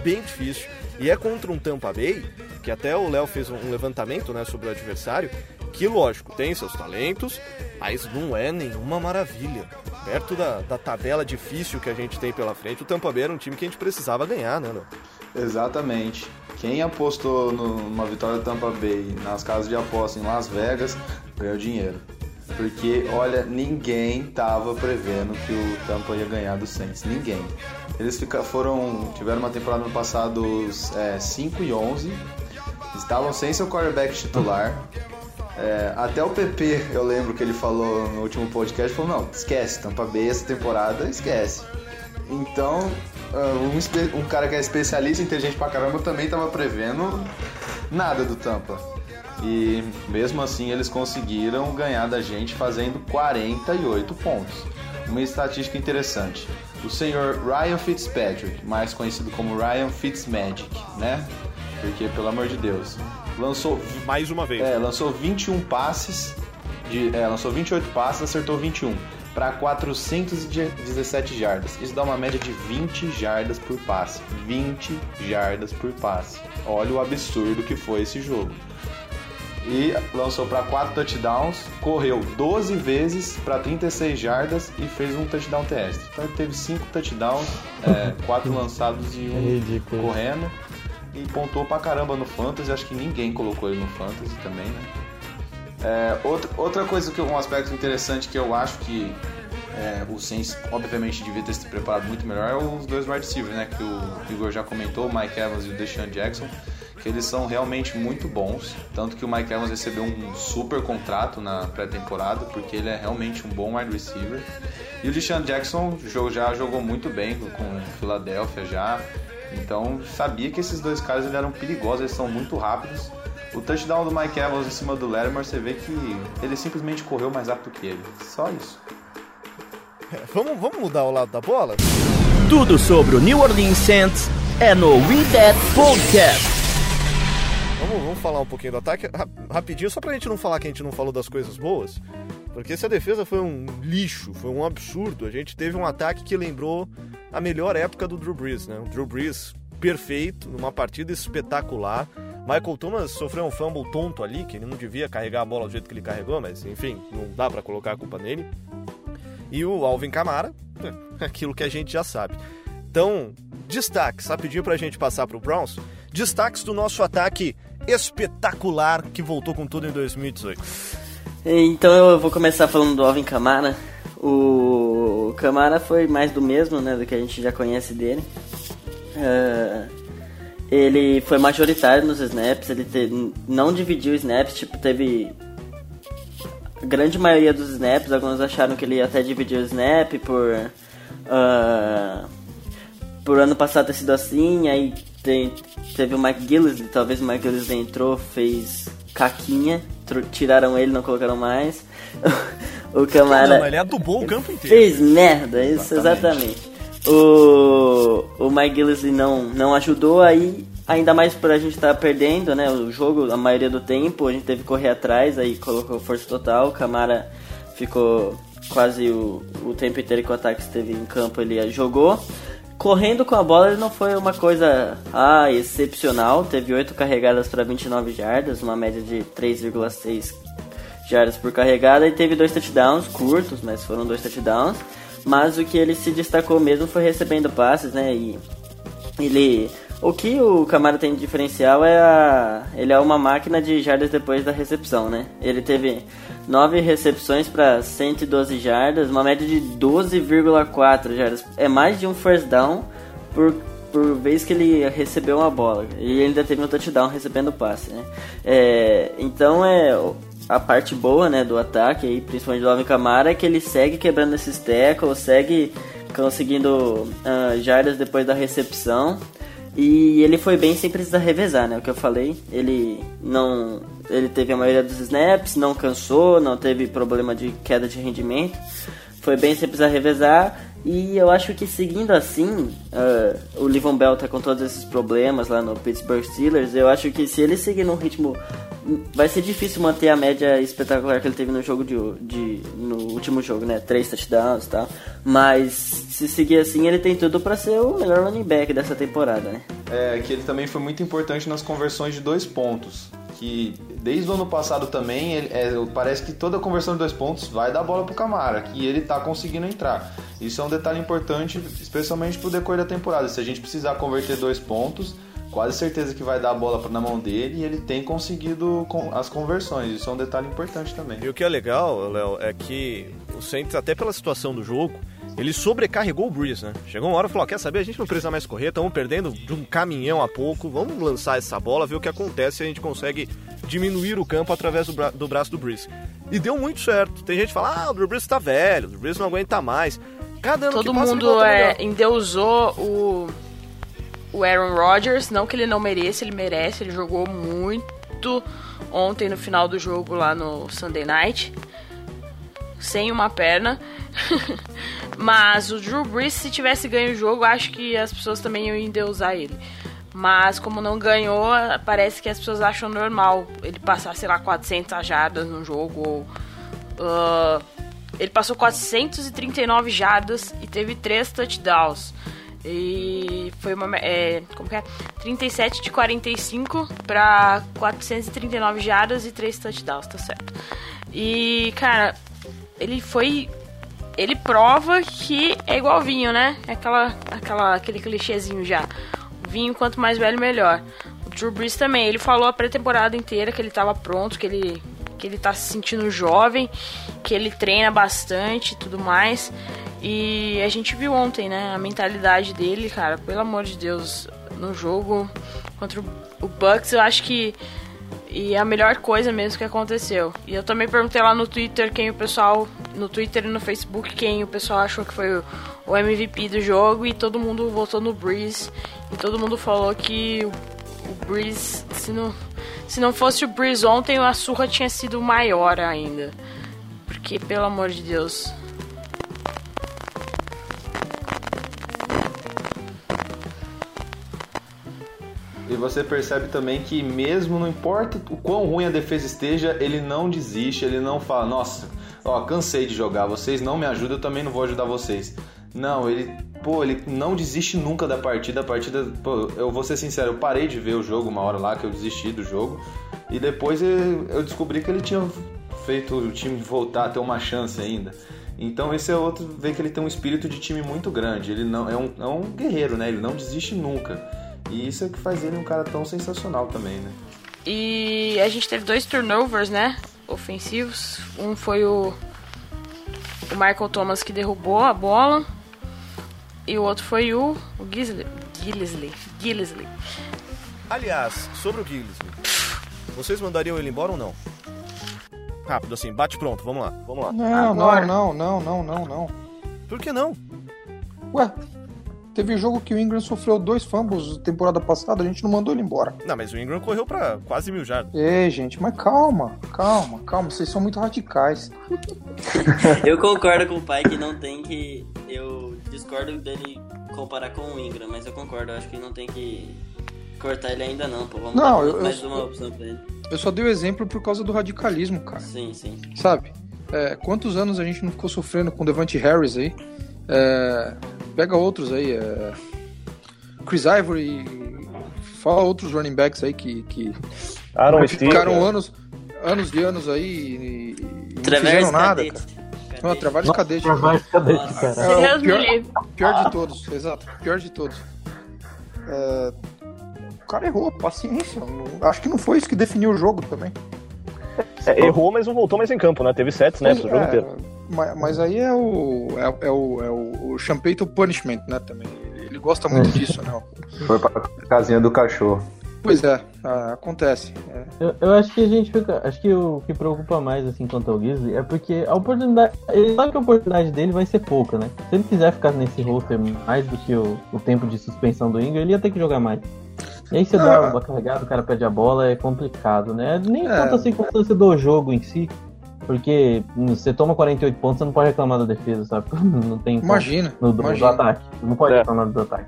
bem difícil. E é contra um Tampa Bay, que até o Léo fez um levantamento né, sobre o adversário, que lógico, tem seus talentos, mas não é nenhuma maravilha. Perto da, da tabela difícil que a gente tem pela frente, o Tampa Bay era um time que a gente precisava ganhar, né, Léo? Exatamente. Quem apostou numa vitória do Tampa Bay nas casas de aposta em Las Vegas ganhou dinheiro. Porque, olha, ninguém tava prevendo que o Tampa ia ganhar do Saints. Ninguém. Eles fica, foram, tiveram uma temporada no passado é, 5 e 11. Estavam sem seu quarterback titular. É, até o PP, eu lembro que ele falou no último podcast, falou, não, esquece, Tampa Bay essa temporada, esquece. Então, ah, um, um cara que é especialista, inteligente pra caramba, também tava prevendo nada do Tampa. E mesmo assim eles conseguiram ganhar da gente fazendo 48 pontos. Uma estatística interessante. O senhor Ryan Fitzpatrick, mais conhecido como Ryan Fitzmagic, né? Porque, pelo amor de Deus, lançou Mais uma vez. é, lançou 21 passes, de, é, lançou 28 passes, acertou 21 para 417 jardas. Isso dá uma média de 20 jardas por passe. 20 jardas por passe. Olha o absurdo que foi esse jogo. E lançou para 4 touchdowns, correu 12 vezes para 36 jardas e fez um touchdown terrestre. Então ele teve 5 touchdowns, 4 lançados e É um correndo. E pontuou pra caramba no Fantasy, acho que ninguém colocou ele no Fantasy também, né? É, outra, outra coisa que um aspecto interessante que eu acho que é, o Saints obviamente devia ter se preparado muito melhor é os dois wide receivers, né? Que o Igor já comentou, o Mike Evans e o Deshaun Jackson, que eles são realmente muito bons. Tanto que o Mike Evans recebeu um super contrato na pré-temporada, porque ele é realmente um bom wide receiver. E o Deshaun Jackson já jogou muito bem com o Philadelphia já. Então sabia que esses dois caras eles eram perigosos, eles são muito rápidos. O touchdown do Mike Evans em cima do Latimer, você vê que ele simplesmente correu mais rápido que ele. Só isso. Vamos, vamos mudar o lado da bola? Tudo sobre o New Orleans Saints é no We That Podcast. Vamos, vamos falar um pouquinho do ataque ra- rapidinho, só pra gente não falar que a gente não falou das coisas boas. Porque se a defesa foi um lixo, foi um absurdo, a gente teve um ataque que lembrou a melhor época do Drew Brees, né? O Drew Brees perfeito, numa partida espetacular. Michael Thomas sofreu um fumble tonto ali, que ele não devia carregar a bola do jeito que ele carregou, mas enfim, não dá pra colocar a culpa nele. E o Alvin Kamara, é aquilo que a gente já sabe. Então, destaques, rapidinho pra gente passar pro Browns. Destaques do nosso ataque espetacular que voltou com tudo em 2018. Então eu vou começar falando do Alvin Kamara. O Kamara foi mais do mesmo, né, do que a gente já conhece dele. Ah, ele foi majoritário nos snaps, ele te- não dividiu snaps, tipo, teve a grande maioria dos snaps, alguns acharam que ele até dividiu o snap por ah, por ano passado ter sido assim, aí tem- teve o Mike Gillis, talvez o Mike Gillis entrou, fez caquinha, tiraram ele, não colocaram mais. o Camara Não, ele adubou o campo inteiro. fez merda, isso exatamente. O, o Mike Gillis não, não ajudou aí, ainda mais por a gente estar perdendo, né, o jogo a maioria do tempo, a gente teve que correr atrás, aí colocou força total, o Camara ficou quase o, o tempo inteiro que o ataque esteve em campo, ele jogou. Correndo com a bola ele não foi uma coisa ah, excepcional, teve 8 carregadas para 29 jardas, uma média de 3,6 jardas por carregada e teve dois touchdowns curtos, mas foram dois touchdowns. Mas o que ele se destacou mesmo foi recebendo passes, né? E ele, o que o Camara tem de diferencial é a, ele é uma máquina de jardas depois da recepção, né? Ele teve nove recepções para 112 jardas, uma média de 12,4 jardas. É mais de um first down por por vez que ele recebeu uma bola. E ele ainda teve um touchdown recebendo passe, né? É, então é a parte boa, né, do ataque aí, principalmente do Alvin Kamara, é que ele segue quebrando esses tackles, segue conseguindo ah, jardas depois da recepção. E ele foi bem sem precisar revezar, né? O que eu falei, ele não, ele teve a maioria dos snaps, não cansou, não teve problema de queda de rendimento, foi bem sem precisar revezar. E eu acho que seguindo assim, ah, o Livon Bell tá com todos esses problemas lá no Pittsburgh Steelers. Eu acho que se ele seguir num ritmo, vai ser difícil manter a média espetacular que ele teve no jogo de, de no último jogo, né? Três touchdowns e tal. Mas se seguir assim, ele tem tudo para ser o melhor running back dessa temporada, né? É que ele também foi muito importante nas conversões de dois pontos. Que desde o ano passado também, ele- é, parece que toda conversão de dois pontos vai dar bola pro Camara, que ele tá conseguindo entrar. Isso é um detalhe importante, especialmente pro decorrer da temporada. Se a gente precisar converter dois pontos, quase certeza que vai dar a bola na mão dele e ele tem conseguido as conversões. Isso é um detalhe importante também. E o que é legal, Léo, é que o Saints, até pela situação do jogo, ele sobrecarregou o Breeze, né? Chegou uma hora e falou, quer saber, a gente não precisa mais correr, estamos perdendo de um caminhão a pouco, vamos lançar essa bola, ver o que acontece se a gente consegue diminuir o campo através do, bra do braço do Breeze. E deu muito certo. Tem gente que fala, ah, o Brees tá velho, o Brees não aguenta mais. Cada ano Todo que passa, mundo é, endeusou o, o Aaron Rodgers. Não que ele não mereça, ele merece. Ele jogou muito ontem no final do jogo lá no Sunday Night. Sem uma perna. Mas o Drew Brees, se tivesse ganho o jogo, acho que as pessoas também iam endeusar ele. Mas como não ganhou, parece que as pessoas acham normal ele passar, sei lá, 400 jardas no jogo. Ou, ah, ele passou 439 jardas e teve 3 touchdowns. E foi uma. É, como que é? 37 de 45 para 439 jardas e 3 touchdowns, tá certo. E, cara, ele foi. Ele prova que é igual vinho, né? É Aquela, aquela, aquele clichêzinho já. Vinho, quanto mais velho, melhor. O Drew Brees também. Ele falou a pré-temporada inteira que ele tava pronto, que ele, que ele tá se sentindo jovem, que ele treina bastante e tudo mais. E a gente viu ontem, né? A mentalidade dele, cara, pelo amor de Deus, no jogo contra o- o Bucks, eu acho que e é a melhor coisa mesmo que aconteceu. E eu também perguntei lá no Twitter quem o pessoal, no Twitter e no Facebook, quem o pessoal achou que foi o, o MVP do jogo e todo mundo votou no Breeze. E todo mundo falou que o, o Breeze, se não, se não fosse o Breeze ontem, a surra tinha sido maior ainda. Porque, pelo amor de Deus. Você percebe também que mesmo não importa o quão ruim a defesa esteja, ele não desiste, ele não fala, nossa, ó, cansei de jogar, vocês não me ajudam, eu também não vou ajudar vocês. Não, ele, pô, ele não desiste nunca da partida, a partida, pô, eu vou ser sincero, eu parei de ver o jogo uma hora lá que eu desisti do jogo e depois eu descobri que ele tinha feito o time voltar a ter uma chance ainda. Então esse é outro, vê que ele tem um espírito de time muito grande, ele não é um, é um guerreiro, né? Ele não desiste nunca. E isso é que faz ele um cara tão sensacional também, né? E a gente teve dois turnovers, né? Ofensivos. Um foi o, o Michael Thomas que derrubou a bola. E o outro foi o, o Gisley. Gillesley. Gillesley. Aliás, sobre o Gilles, vocês mandariam ele embora ou não? Rápido, assim, bate pronto, vamos lá, vamos lá. Não, Agora. não, não, não, não, não, não. Por que não? Ué, teve jogo que o Ingram sofreu dois fumbles temporada passada, a gente não mandou ele embora. Não, mas o Ingram correu pra quase mil jardas. Ei, gente, mas calma, calma, calma, vocês são muito radicais. Eu concordo com o pai que não tem que. Eu discordo dele comparar com o Ingram, mas eu concordo, eu acho que não tem que cortar ele ainda não, pô. Vamos Não, dar eu- mais eu- uma opção pra ele. Eu só dei o exemplo por causa do radicalismo, cara. Sim, sim. Sabe? É, quantos anos a gente não ficou sofrendo com o Devante Harris aí? É, pega outros aí. é, Chris Ivory. Fala outros running backs aí que, que Aaron ficaram Steve. anos, anos e anos aí e, e não fizeram nada, Cadete. cara. Não, Travares Cadete. Travares Cadete, cara. É, o pior, pior de todos, exato. Pior de todos. É, o cara errou, paciência. acho que não foi isso que definiu o jogo também. É, errou, mas não voltou mais em campo, né? Teve sets, né? Pro jogo É, inteiro. Mas, mas aí é o, é, é o, é o, o Champeito Punishment, né? Também. Ele gosta muito disso, né? Foi pra casinha do cachorro. Pois é, acontece. É. Eu, eu acho que a gente fica. Acho que o que preocupa mais, assim, quanto ao Gisley é porque a oportunidade. Ele sabe que a oportunidade dele vai ser pouca, né? Se ele quiser ficar nesse roster mais do que o, o tempo de suspensão do Ingram, ele ia ter que jogar mais. E aí você Ah. dá uma carregada, o cara perde a bola, é complicado, né? Nem É. tanto a circunstância do jogo em si. Porque hum, você toma 48 pontos, você não pode reclamar da defesa, sabe? Não tem. Imagina, no, do, do imagina. ataque. Não pode É. reclamar do ataque.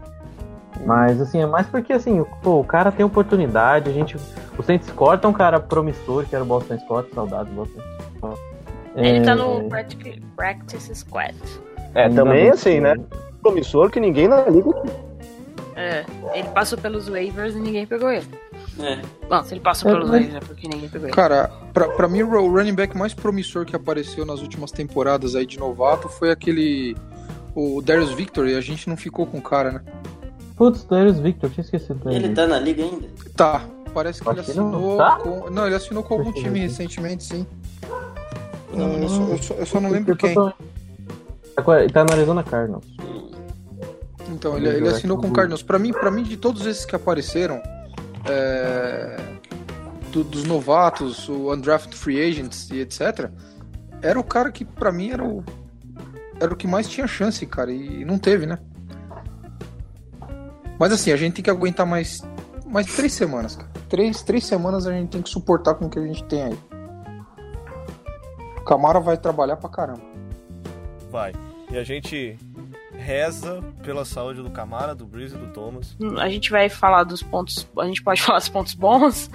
Mas assim, é mais porque assim, o- pô, o cara tem oportunidade, a gente. O Saints corta um cara promissor, que era o Boston Scott, saudades do Boston Scott. Ele É, tá no practic- Practice Squad. É, ainda também assim, né? Promissor que ninguém na liga. É, ele passou pelos waivers e ninguém pegou ele. É. Bom, se ele passou É, pelos waivers é porque ninguém pegou ele. Cara, pra, pra mim o running back mais promissor que apareceu nas últimas temporadas aí de novato foi aquele. O Darius Victor, e a gente não ficou com o cara, né? Putz, Darius Victor, tinha esquecido dele. Ele tá na liga ainda? Tá, parece que ele Acho que não. assinou Tá? com. Não, ele assinou com algum time ver. recentemente, sim. Não, eu, só, eu só- eu só não lembro quem. Tá com- Ele tá no Arizona Cardinals. Então, ele, ele assinou com o Cardinals. Pra mim, pra mim, de todos esses que apareceram, é, do- dos novatos, o undrafted free agents e etc., era o cara que pra mim era o era o que mais tinha chance, cara, e não teve, né? Mas assim, a gente tem que aguentar mais mais três semanas, cara. Três, três semanas a gente tem que suportar com o que a gente tem aí. Camara vai trabalhar pra caramba. Vai. E a gente reza pela saúde do Camara, do Breeze e do Thomas. A gente vai falar dos pontos. A gente pode falar dos pontos bons.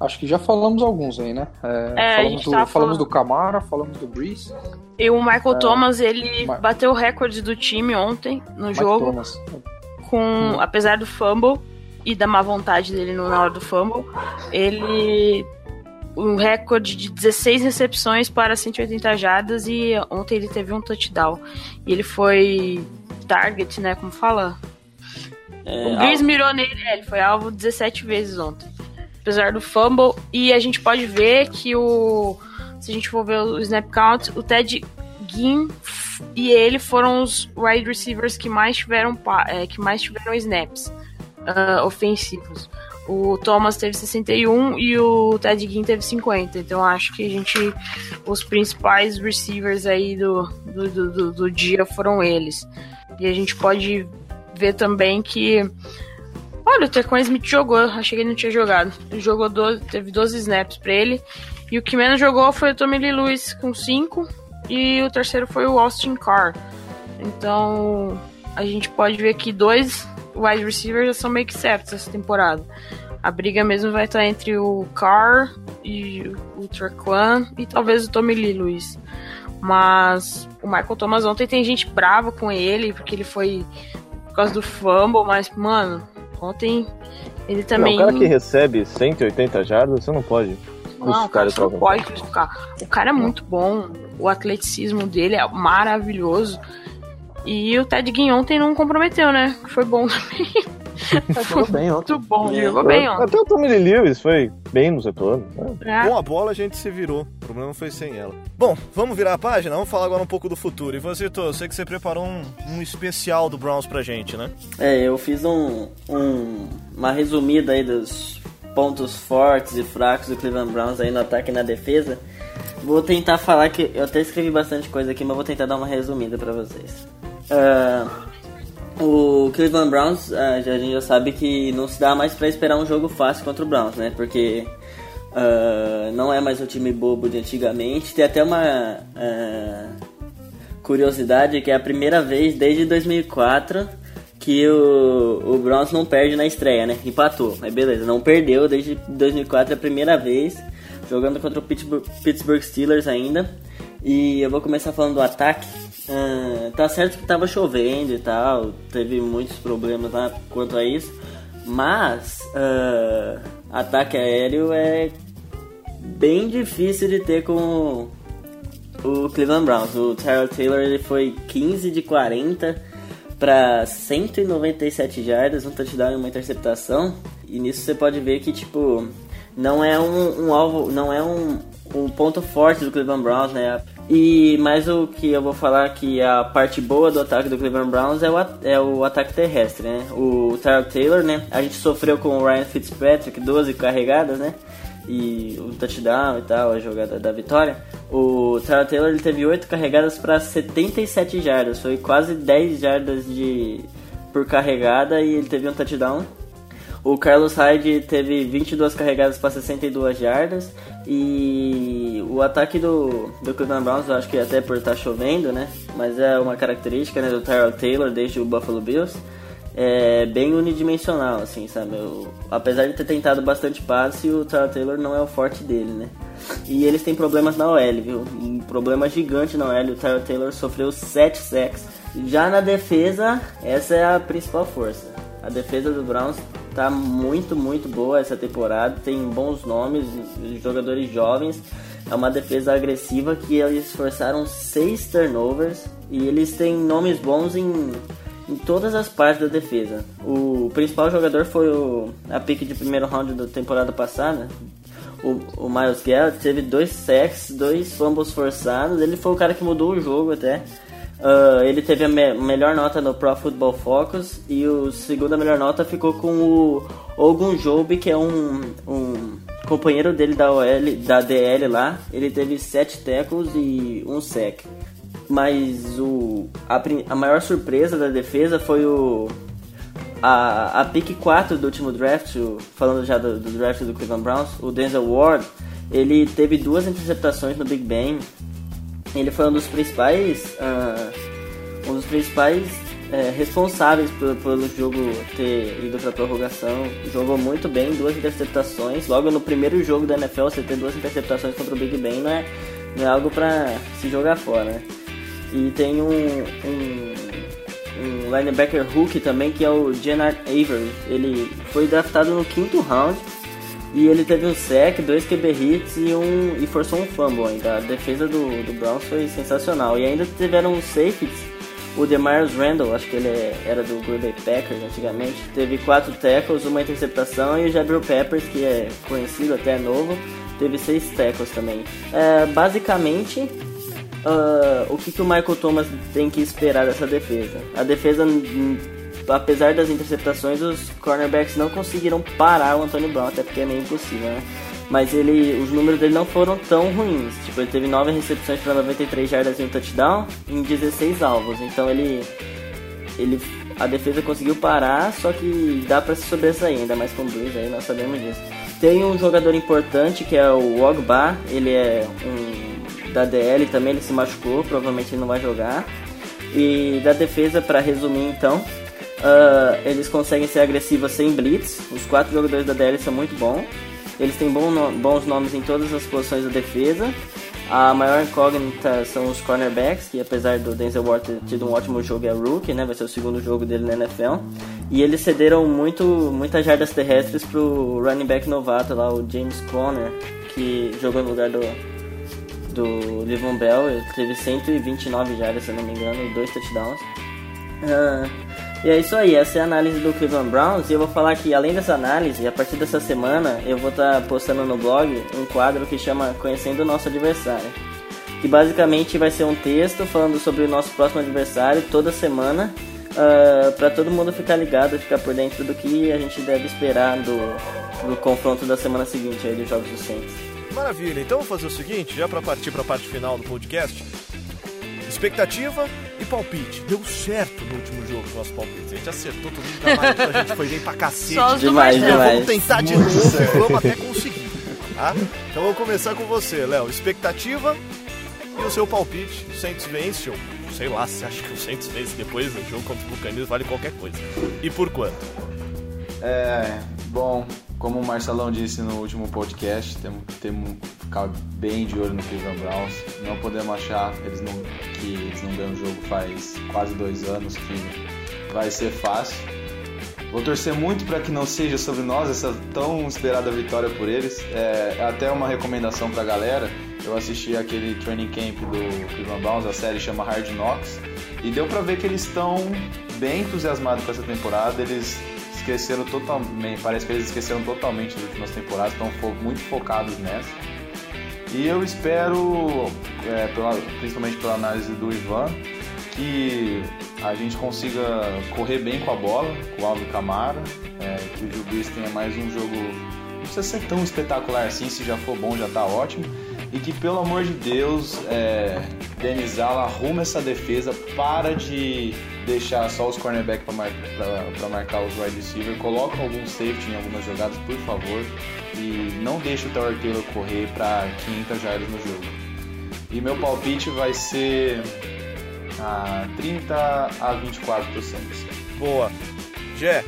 Acho que já falamos alguns aí, né? É, É, falamos do, tava falamos falando- do Camara, falamos do Breeze. E o Michael É. Thomas, ele Ma- bateu o recorde do time ontem no Mike jogo. Thomas. com Hum. apesar do fumble e da má vontade dele no- na hora do fumble, ele um recorde de 16 recepções para 180 jardas e ontem ele teve um touchdown. E ele foi target, né, como fala? É, o Breeze mirou nele, é, ele foi alvo 17 vezes ontem. Apesar do fumble e a gente pode ver que o se a gente for ver o snap count, o Ted Ginn e ele foram os wide receivers que mais tiveram é, que mais tiveram snaps ah, ofensivos. O Thomas teve 61 e o Ted Ginn teve 50. Então acho que a gente os principais receivers aí do, do, do, do- dia foram eles. E a gente pode ver também que Olha, o Tequan Smith jogou, achei que ele não tinha jogado. Ele jogou 12, teve 12 snaps pra ele. E o que menos jogou foi o Tommy Lee Lewis com 5. E o terceiro foi o Austin Carr. Então a gente pode ver que dois wide receivers já são meio que certos essa temporada. A briga mesmo vai estar entre o Carr e o Trequan e talvez o Tommy Lee Lewis. Mas o Michael Thomas ontem tem gente brava com ele, porque ele foi por causa do fumble, mas, mano, ontem ele também. Não, o cara que recebe 180 jardas, você não pode Não, cara, você não pode crucificar. O cara é muito bom, o atleticismo dele é maravilhoso. E o Ted Ginn ontem não comprometeu, né? Foi bom também. Jogou bem ontem. Muito bom, jogou bem ontem. Até o Tommy Lee Lewis foi bem no retorno. né? É. Com a bola a gente se virou. O problema foi sem ela. Bom, vamos virar a página? Vamos falar agora um pouco do futuro. E você, Tô, eu sei que você preparou um, um especial do Browns pra gente, né? É, eu fiz um, um- uma resumida aí dos pontos fortes e fracos do Cleveland Browns aí no ataque e na defesa. Vou tentar falar que eu até escrevi bastante coisa aqui, mas vou tentar dar uma resumida pra vocês. Ah, o Cleveland Browns, já- a gente já sabe que não se dá mais pra esperar um jogo fácil contra o Browns, né? Porque ah, não é mais o time bobo de antigamente. Tem até uma curiosidade que é a primeira vez desde 2004 que o, o Browns não perde na estreia, né? Empatou, mas beleza, não perdeu desde 2004, é a primeira vez, jogando contra o Pittsburgh Steelers ainda. E eu vou começar falando do ataque. Ah, tá certo que tava chovendo e tal, teve muitos problemas lá quanto a isso, mas ah, ataque aéreo é bem difícil de ter com o Cleveland Browns. O Tyrell Taylor ele foi 15 de 40 para 197 jardas, um touchdown e uma interceptação. E nisso você pode ver que tipo não é um, um alvo, não é um, um ponto forte do Cleveland Browns, né? E mais o que eu vou falar que a parte boa do ataque do Cleveland Browns é o, é o ataque terrestre, né? O Tyrell Taylor, né? A gente sofreu com o Ryan Fitzpatrick 12 carregadas, né? e um touchdown e tal, a jogada da vitória. O Tyrell Taylor ele teve 8 carregadas para 77 jardas, foi quase 10 jardas de por carregada e ele teve um touchdown. O Carlos Hyde teve 22 carregadas para 62 jardas e o ataque do, do Cleveland Browns, eu acho que até por estar chovendo, né? Mas é uma característica né, do Tyrell Taylor desde o Buffalo Bills é bem unidimensional, assim, sabe? Eu- apesar de ter tentado bastante passe, o Tyrell Taylor não é o forte dele, né? E eles têm problemas na OL, viu? Um problema gigante na OL. O Tyrell Taylor sofreu 7 sacks. Já na defesa, essa é a principal força. A defesa do Browns tá muito, muito boa essa temporada. Tem bons nomes, jogadores jovens. É uma defesa agressiva que eles forçaram 6 turnovers. E eles têm nomes bons em em todas as partes da defesa. O principal jogador foi o, a pick de primeiro round da temporada passada. O, o Miles Garrett teve dois sacks, dois fumbles forçados. Ele foi o cara que mudou o jogo até. Ah, ele teve a me- melhor nota no Pro Football Focus e o segunda melhor nota ficou com o Ogun Jobe, que é um, um companheiro dele da OL, da DL lá, ele teve 7 tackles e um sec. Mas o, a, a maior surpresa da defesa foi o a, a pick 4 do último draft, o, falando já do, do, draft do Cleveland Browns, o Denzel Ward, ele teve duas interceptações no Big Ben. Ele foi um dos principais, uh, um dos principais é, responsáveis por, pelo jogo ter ido para prorrogação. Jogou muito bem, duas interceptações. Logo no primeiro jogo da NFL, você ter duas interceptações contra o Big Ben não é, não é algo para se jogar fora. Né? E tem um, um um linebacker Hulk também, que é o Jenard Avery. Ele foi draftado no quinto round e ele teve um sec, dois QB hits e, um, e forçou um fumble ainda. A defesa do, do Browns foi sensacional. E ainda tiveram um safeties. O Demarius Randall, acho que ele é, era do Green Bay Packers antigamente, teve quatro tackles, uma interceptação e o Jabril Peppers, que é conhecido até novo, teve seis tackles também. É, basicamente, uh, o que, que o Michael Thomas tem que esperar dessa defesa. A defesa, apesar das interceptações, os cornerbacks não conseguiram parar o Antônio Brown, até porque é meio impossível, né? Mas ele, os números dele não foram tão ruins. Tipo, ele teve 9 recepções para 93 jardas e um touchdown em 16 alvos. Então ele, ele a defesa conseguiu parar, só que dá para se sobressair, ainda mais com o aí, nós sabemos disso. Tem um jogador importante que é o Ogba, ele é um da DL também ele se machucou, provavelmente ele não vai jogar. E da defesa, para resumir então, uh, eles conseguem ser agressivos sem blitz. Os quatro jogadores da DL são muito bons. Eles têm bom no, bons nomes em todas as posições da defesa. A maior incógnita são os cornerbacks, que apesar do Denzel Ward ter tido um ótimo jogo, é rookie, né? Vai ser o segundo jogo dele na NFL. E eles cederam muito, muitas jardas terrestres pro running back novato lá, o James Conner, que jogou no lugar do, do Livon Bell, ele teve 129 jardas, se não me engano, e dois touchdowns. Uh, e é isso aí, essa é a análise do Cleveland Browns. E eu vou falar que, além dessa análise, a partir dessa semana, eu vou estar tá postando no blog um quadro que chama Conhecendo o Nosso Adversário. Que basicamente vai ser um texto falando sobre o nosso próximo adversário toda semana, uh, ah, para todo mundo ficar ligado, ficar por dentro do que a gente deve esperar do, do confronto da semana seguinte aí dos Jogos do Saints. Maravilha, então vamos fazer o seguinte, já para partir para a parte final do podcast. Expectativa e palpite. Deu certo no último jogo o nosso palpite. A gente acertou tudo mundo, a gente foi bem pra cacete. Só demais, demais. Vamos tentar de novo e vamos até conseguir. Tá? Então vamos começar com você, Léo. Expectativa e o seu palpite. O Saints vence ou sei lá, você acha que o Saints vence depois do jogo contra o Buccaneers vale qualquer coisa. E por quanto? É, bom, como o Marcelão disse no último podcast, temos, temos ficar bem de olho no Cleveland Browns. Não podemos achar eles não, que eles não ganham o jogo faz quase dois anos, que vai ser fácil. Vou torcer muito para que não seja sobre nós essa tão esperada vitória por eles. É, até uma recomendação para a galera. Eu assisti aquele training camp do Cleveland Browns, a série chama Hard Knocks, e deu para ver que eles estão bem entusiasmados com essa temporada. Eles esqueceram totalmente, parece que eles esqueceram totalmente das últimas temporadas, estão muito focados nessa. E eu espero, é, pela, principalmente pela análise do Ivan, que a gente consiga correr bem com a bola, com o Alvin Camara, é, que o Jubis tenha mais um jogo. Não precisa ser tão espetacular assim, se já for bom já tá ótimo. E que pelo amor de Deus, é, Denizala arruma essa defesa, para de deixar só os cornerbacks para mar, marcar os wide receiver, coloca algum safety em algumas jogadas, por favor, e não deixe o Tower Taylor correr para 500 jardas no jogo. E meu palpite vai ser a 30 a 24 Boa. Jé,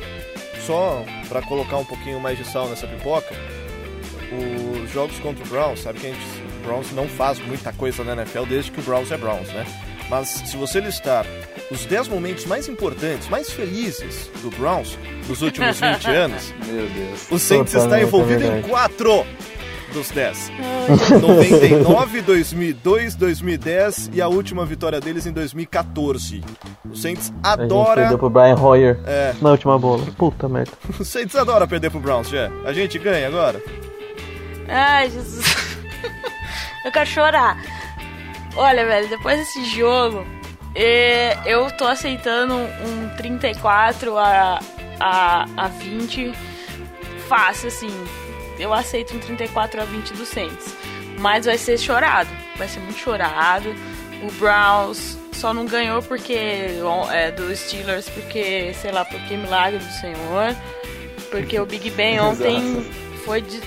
só para colocar um pouquinho mais de sal nessa pipoca, os jogos contra o Browns, sabe que a gente, o Browns não faz muita coisa na NFL desde que o Browns é Browns, né? Mas se você listar os 10 momentos mais importantes, mais felizes do Browns nos últimos 20 anos, Meu Deus. o Saints está envolvido em 4 dos 10. 99, 2002, 2010 e a última vitória deles em 2014. O Saints adora. A gente perdeu pro Brian Hoyer é. na última bola. Puta merda. o Saints adora perder pro Browns, já. A gente ganha agora? Ai, Jesus. Eu quero chorar. Olha, velho, depois desse jogo, é, eu tô aceitando um 34 a, a, a 20 fácil, assim. eu aceito um 34 a 20 do Saints. Mas vai ser chorado. Vai ser muito chorado. O Browns só não ganhou porque é, do Steelers porque, sei lá, porque milagre do Senhor. Porque o Big Ben ontem foi de,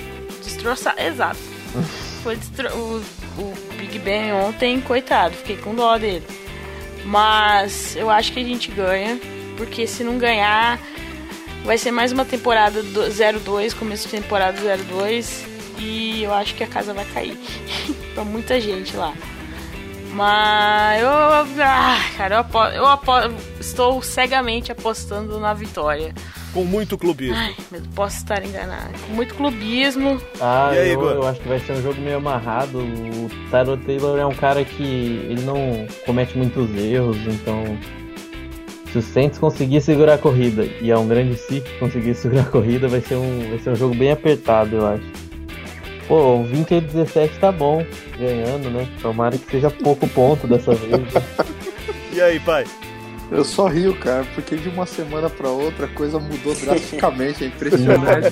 destroçado. Exato. Foi destro... o, o Big Ben ontem, coitado, fiquei com dó dele. Mas eu acho que a gente ganha. Porque se não ganhar, vai ser mais uma temporada 02, começo de temporada 02. E eu acho que a casa vai cair. pra muita gente lá. Mas eu. Ah, cara, eu, eu apo, estou cegamente apostando na vitória. Com muito clubismo. Ai, mas posso estar enganado. Com muito clubismo. Ah, E aí, eu, eu acho que vai ser um jogo meio amarrado. O Tyrod Taylor é um cara que ele não comete muitos erros, então se o Saints conseguir segurar a corrida e é um grande se conseguir segurar a corrida, vai ser um vai ser um jogo bem apertado, eu acho. Pô, um 20 a 17 tá bom, ganhando, né? Tomara que seja pouco ponto dessa vez. né? E aí, pai? Eu só rio, cara, porque de uma semana pra outra a coisa mudou drasticamente, é impressionante.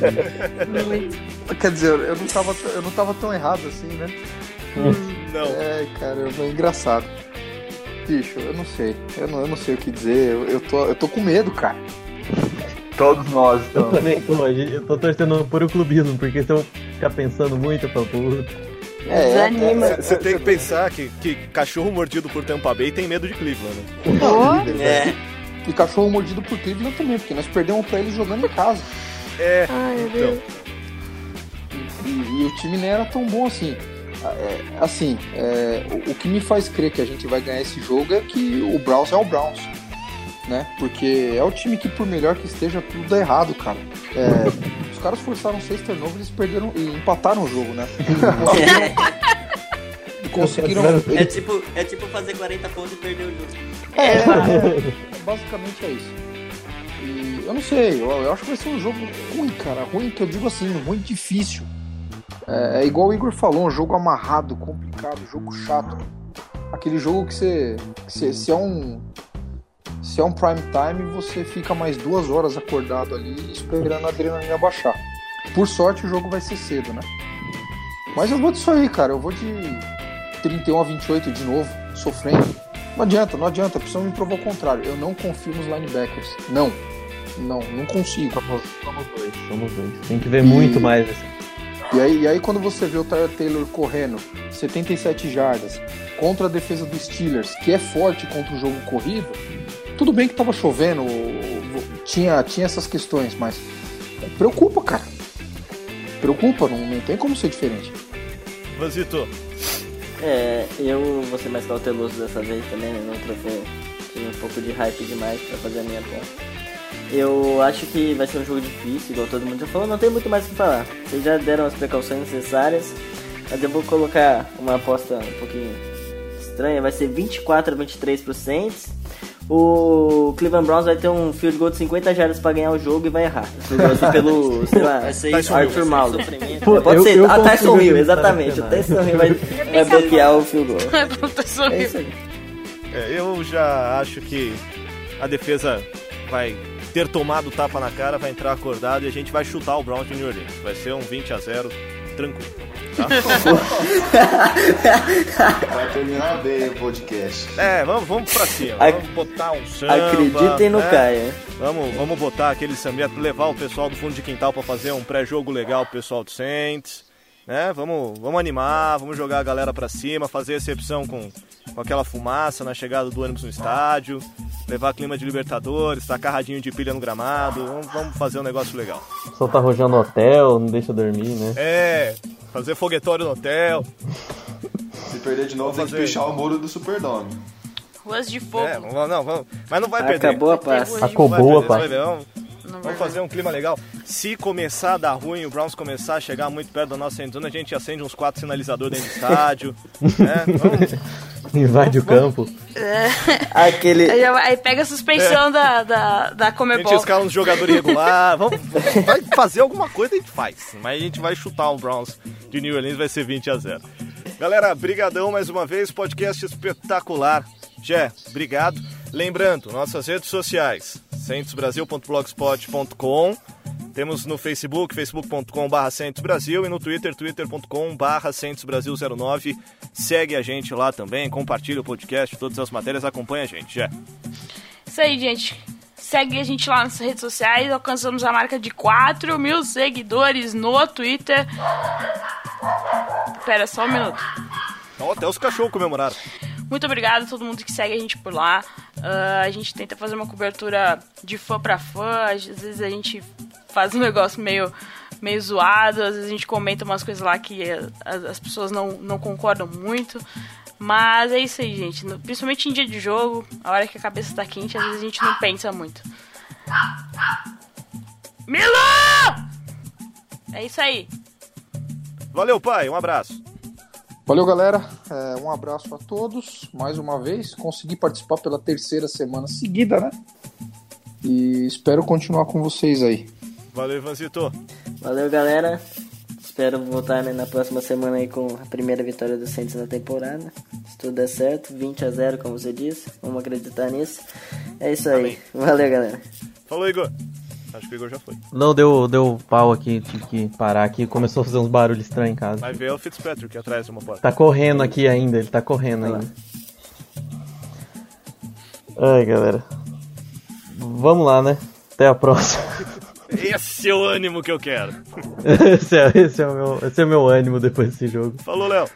Quer dizer, eu não tava, eu não tava tão errado assim, né? Não. É, cara, é engraçado. Bicho, eu não sei. Eu não, eu não sei o que dizer. Eu, eu, tô, eu tô com medo, cara. Todos nós Eu estamos. também tô, eu tô torcendo por o clubismo, porque se eu ficar pensando muito, eu falo, puta. É, Desanima. é, Você tem que pensar que, que cachorro mordido por Tampa Bay tem medo de Cleveland, né? Oh, É, E cachorro mordido por Cleveland também, porque nós perdemos pra eles jogando em casa. É, Ai, então. E, e o time nem era tão bom assim. É, assim, é, o, o que me faz crer que a gente vai ganhar esse jogo é que o Browns é o Browns. Né? Porque é o time que, por melhor que esteja, tudo dá errado, cara. É, caras forçaram seis turnovers, eles perderam e empataram o jogo, né? E conseguiram. é, tipo, é tipo fazer 40 pontos e perder o jogo. É, é, basicamente é isso. E eu não sei, eu, eu acho que vai ser um jogo ruim, cara. Ruim que eu digo assim, ruim difícil. É, é igual o Igor falou, um jogo amarrado, complicado, jogo chato. Aquele jogo que você. que você- se é um. Se é um prime time, você fica mais duas horas acordado ali esperando a adrenalina baixar. Por sorte o jogo vai ser cedo, né? Mas eu vou disso aí, cara. Eu vou de 31 a 28 de novo, sofrendo. Não adianta, não adianta. Precisam me provar o contrário. Eu não confio nos linebackers. Não. Não, não consigo. Somos, somos dois, somos dois. Tem que ver muito mais assim. E aí, e aí quando você vê o Tyler Taylor correndo 77 jardas contra a defesa dos Steelers, que é forte contra o jogo corrido, tudo bem que tava chovendo, tinha, tinha essas questões, mas preocupa, cara. Preocupa, não, não tem como ser diferente. Vanzito, É, eu vou ser mais cauteloso dessa vez também, né? Não trazer tive um pouco de hype demais pra fazer a minha aposta. Eu acho que vai ser um jogo difícil, igual todo mundo já falou, não tem muito mais o que falar. Vocês já deram as precauções necessárias, mas eu vou colocar uma aposta um pouquinho estranha, vai ser 24 a 23 pro Saints. O Cleveland Browns vai ter um field goal de 50 jardas pra ganhar o jogo e vai errar. Vai ser pelo, sei lá. Arthur Maldo. Pô, Pode eu- ser, eu a Tyson consigo Hill, acreditar exatamente. Tyson Hill vai, vai bloquear o field goal. É isso aí. é, eu já acho que a defesa vai ter tomado o tapa na cara, vai entrar acordado e a gente vai chutar o Browns de New Orleans. Vai ser um 20 a 0 tranquilo. Tá? Vai terminar bem o podcast. É, vamos, vamos pra cima. Ac- Vamos botar um samba. Acreditem no né? Caia. Vamos, vamos botar aquele samba, levar o pessoal do fundo de quintal pra fazer um pré-jogo legal pro pessoal do Saints. Né? Vamos, vamos animar, vamos jogar a galera pra cima, fazer recepção com, com aquela fumaça na chegada do ônibus no estádio, levar clima de Libertadores, tacar radinho de pilha no gramado, vamos, vamos fazer um negócio legal. Solta rojão no hotel, não deixa dormir, né? É, fazer foguetório no hotel. Se perder de novo, tem Vamos que fazer. pichar o muro do Superdome. Ruas de fogo. É, vamos, não, vamos, mas não vai perder. Acabou a paz. Acabou a paz. vamos- Não Vamos fazer um clima legal. Se começar a dar ruim, o Browns começar a chegar muito perto da nossa endzone, a gente acende uns quatro sinalizadores dentro do estádio. né? Vamos- Invade o campo. Aquele. Aí, pega a suspensão da, da, da a gente Comebol. escala uns jogadores regulares. Vamos, vai fazer alguma coisa, a gente faz. Mas a gente vai chutar o Browns de New Orleans, vai ser 20 a 0. Galera, brigadão mais uma vez, podcast espetacular. Jé, obrigado. Lembrando, nossas redes sociais, centosbrasil.blogspot.com, Temos no Facebook, facebook.com.br Santos Brasil e no Twitter, twitter.com.br Santos Brasil 09. Segue a gente lá também, compartilha o podcast, todas as matérias, acompanha a gente, já. Isso aí, gente. Segue a gente lá nas redes sociais. Alcançamos a marca de 4 mil seguidores no Twitter. Pera só um minuto. Então, até os cachorros comemoraram. Muito obrigado a todo mundo que segue a gente por lá. Uh, a gente tenta fazer uma cobertura de fã para fã. Às vezes a gente faz um negócio meio, meio zoado, às vezes a gente comenta umas coisas lá que as, as pessoas não, não concordam muito. Mas é isso aí, gente. Principalmente em dia de jogo, a hora que a cabeça tá quente, às vezes a gente não pensa muito. Milo! É isso aí. Valeu, pai. Um abraço. Valeu, galera. É, um abraço a todos. Mais uma vez, consegui participar pela terceira semana seguida, né? E espero continuar com vocês aí. Valeu, Ivanzito. Valeu, galera. Espero voltar né, na próxima semana aí com a primeira vitória do Santos na temporada. Se tudo der certo, 20 a 0, como você disse. Vamos acreditar nisso. É isso aí. Amém. Valeu, galera. Falou, Igor. Acho que o Igor já foi. Não, deu, deu pau aqui, tive que parar aqui. Começou a fazer uns barulhos estranhos em casa. Vai ver o Fitzpatrick atrás de uma porta. Tá correndo aqui ainda, ele tá correndo ainda. Ai, galera. Vamos lá, né? Até a próxima. Esse é o ânimo que eu quero. esse, é, esse, é o meu, esse é o meu ânimo depois desse jogo. Falou, Léo.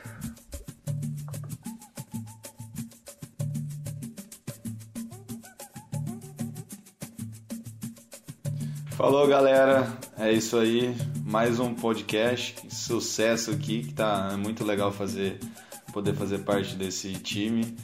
Falou, galera. É isso aí. Mais um podcast. Sucesso aqui, que tá muito legal fazer poder fazer parte desse time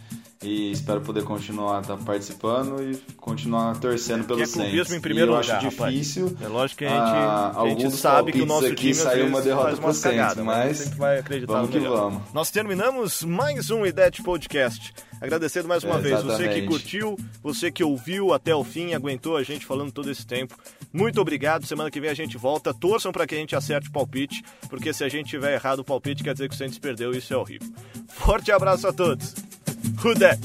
e espero poder continuar tá participando e continuar torcendo pelo Saints. em primeiro e eu lugar, acho difícil. Rapaz. É lógico que a gente, a, a gente sabe que o nosso time saiu uma derrota pro Saints, cagada, mas vai acreditar vamos que melhor. vamos. Nós terminamos mais um IDET Podcast. Agradecendo mais uma É, vez você que curtiu, você que ouviu até o fim, aguentou a gente falando todo esse tempo. Muito obrigado. Semana que vem a gente volta. Torçam para que a gente acerte o palpite, porque se a gente tiver errado o palpite quer dizer que o Santos perdeu e isso é horrível. Forte abraço a todos. Who that?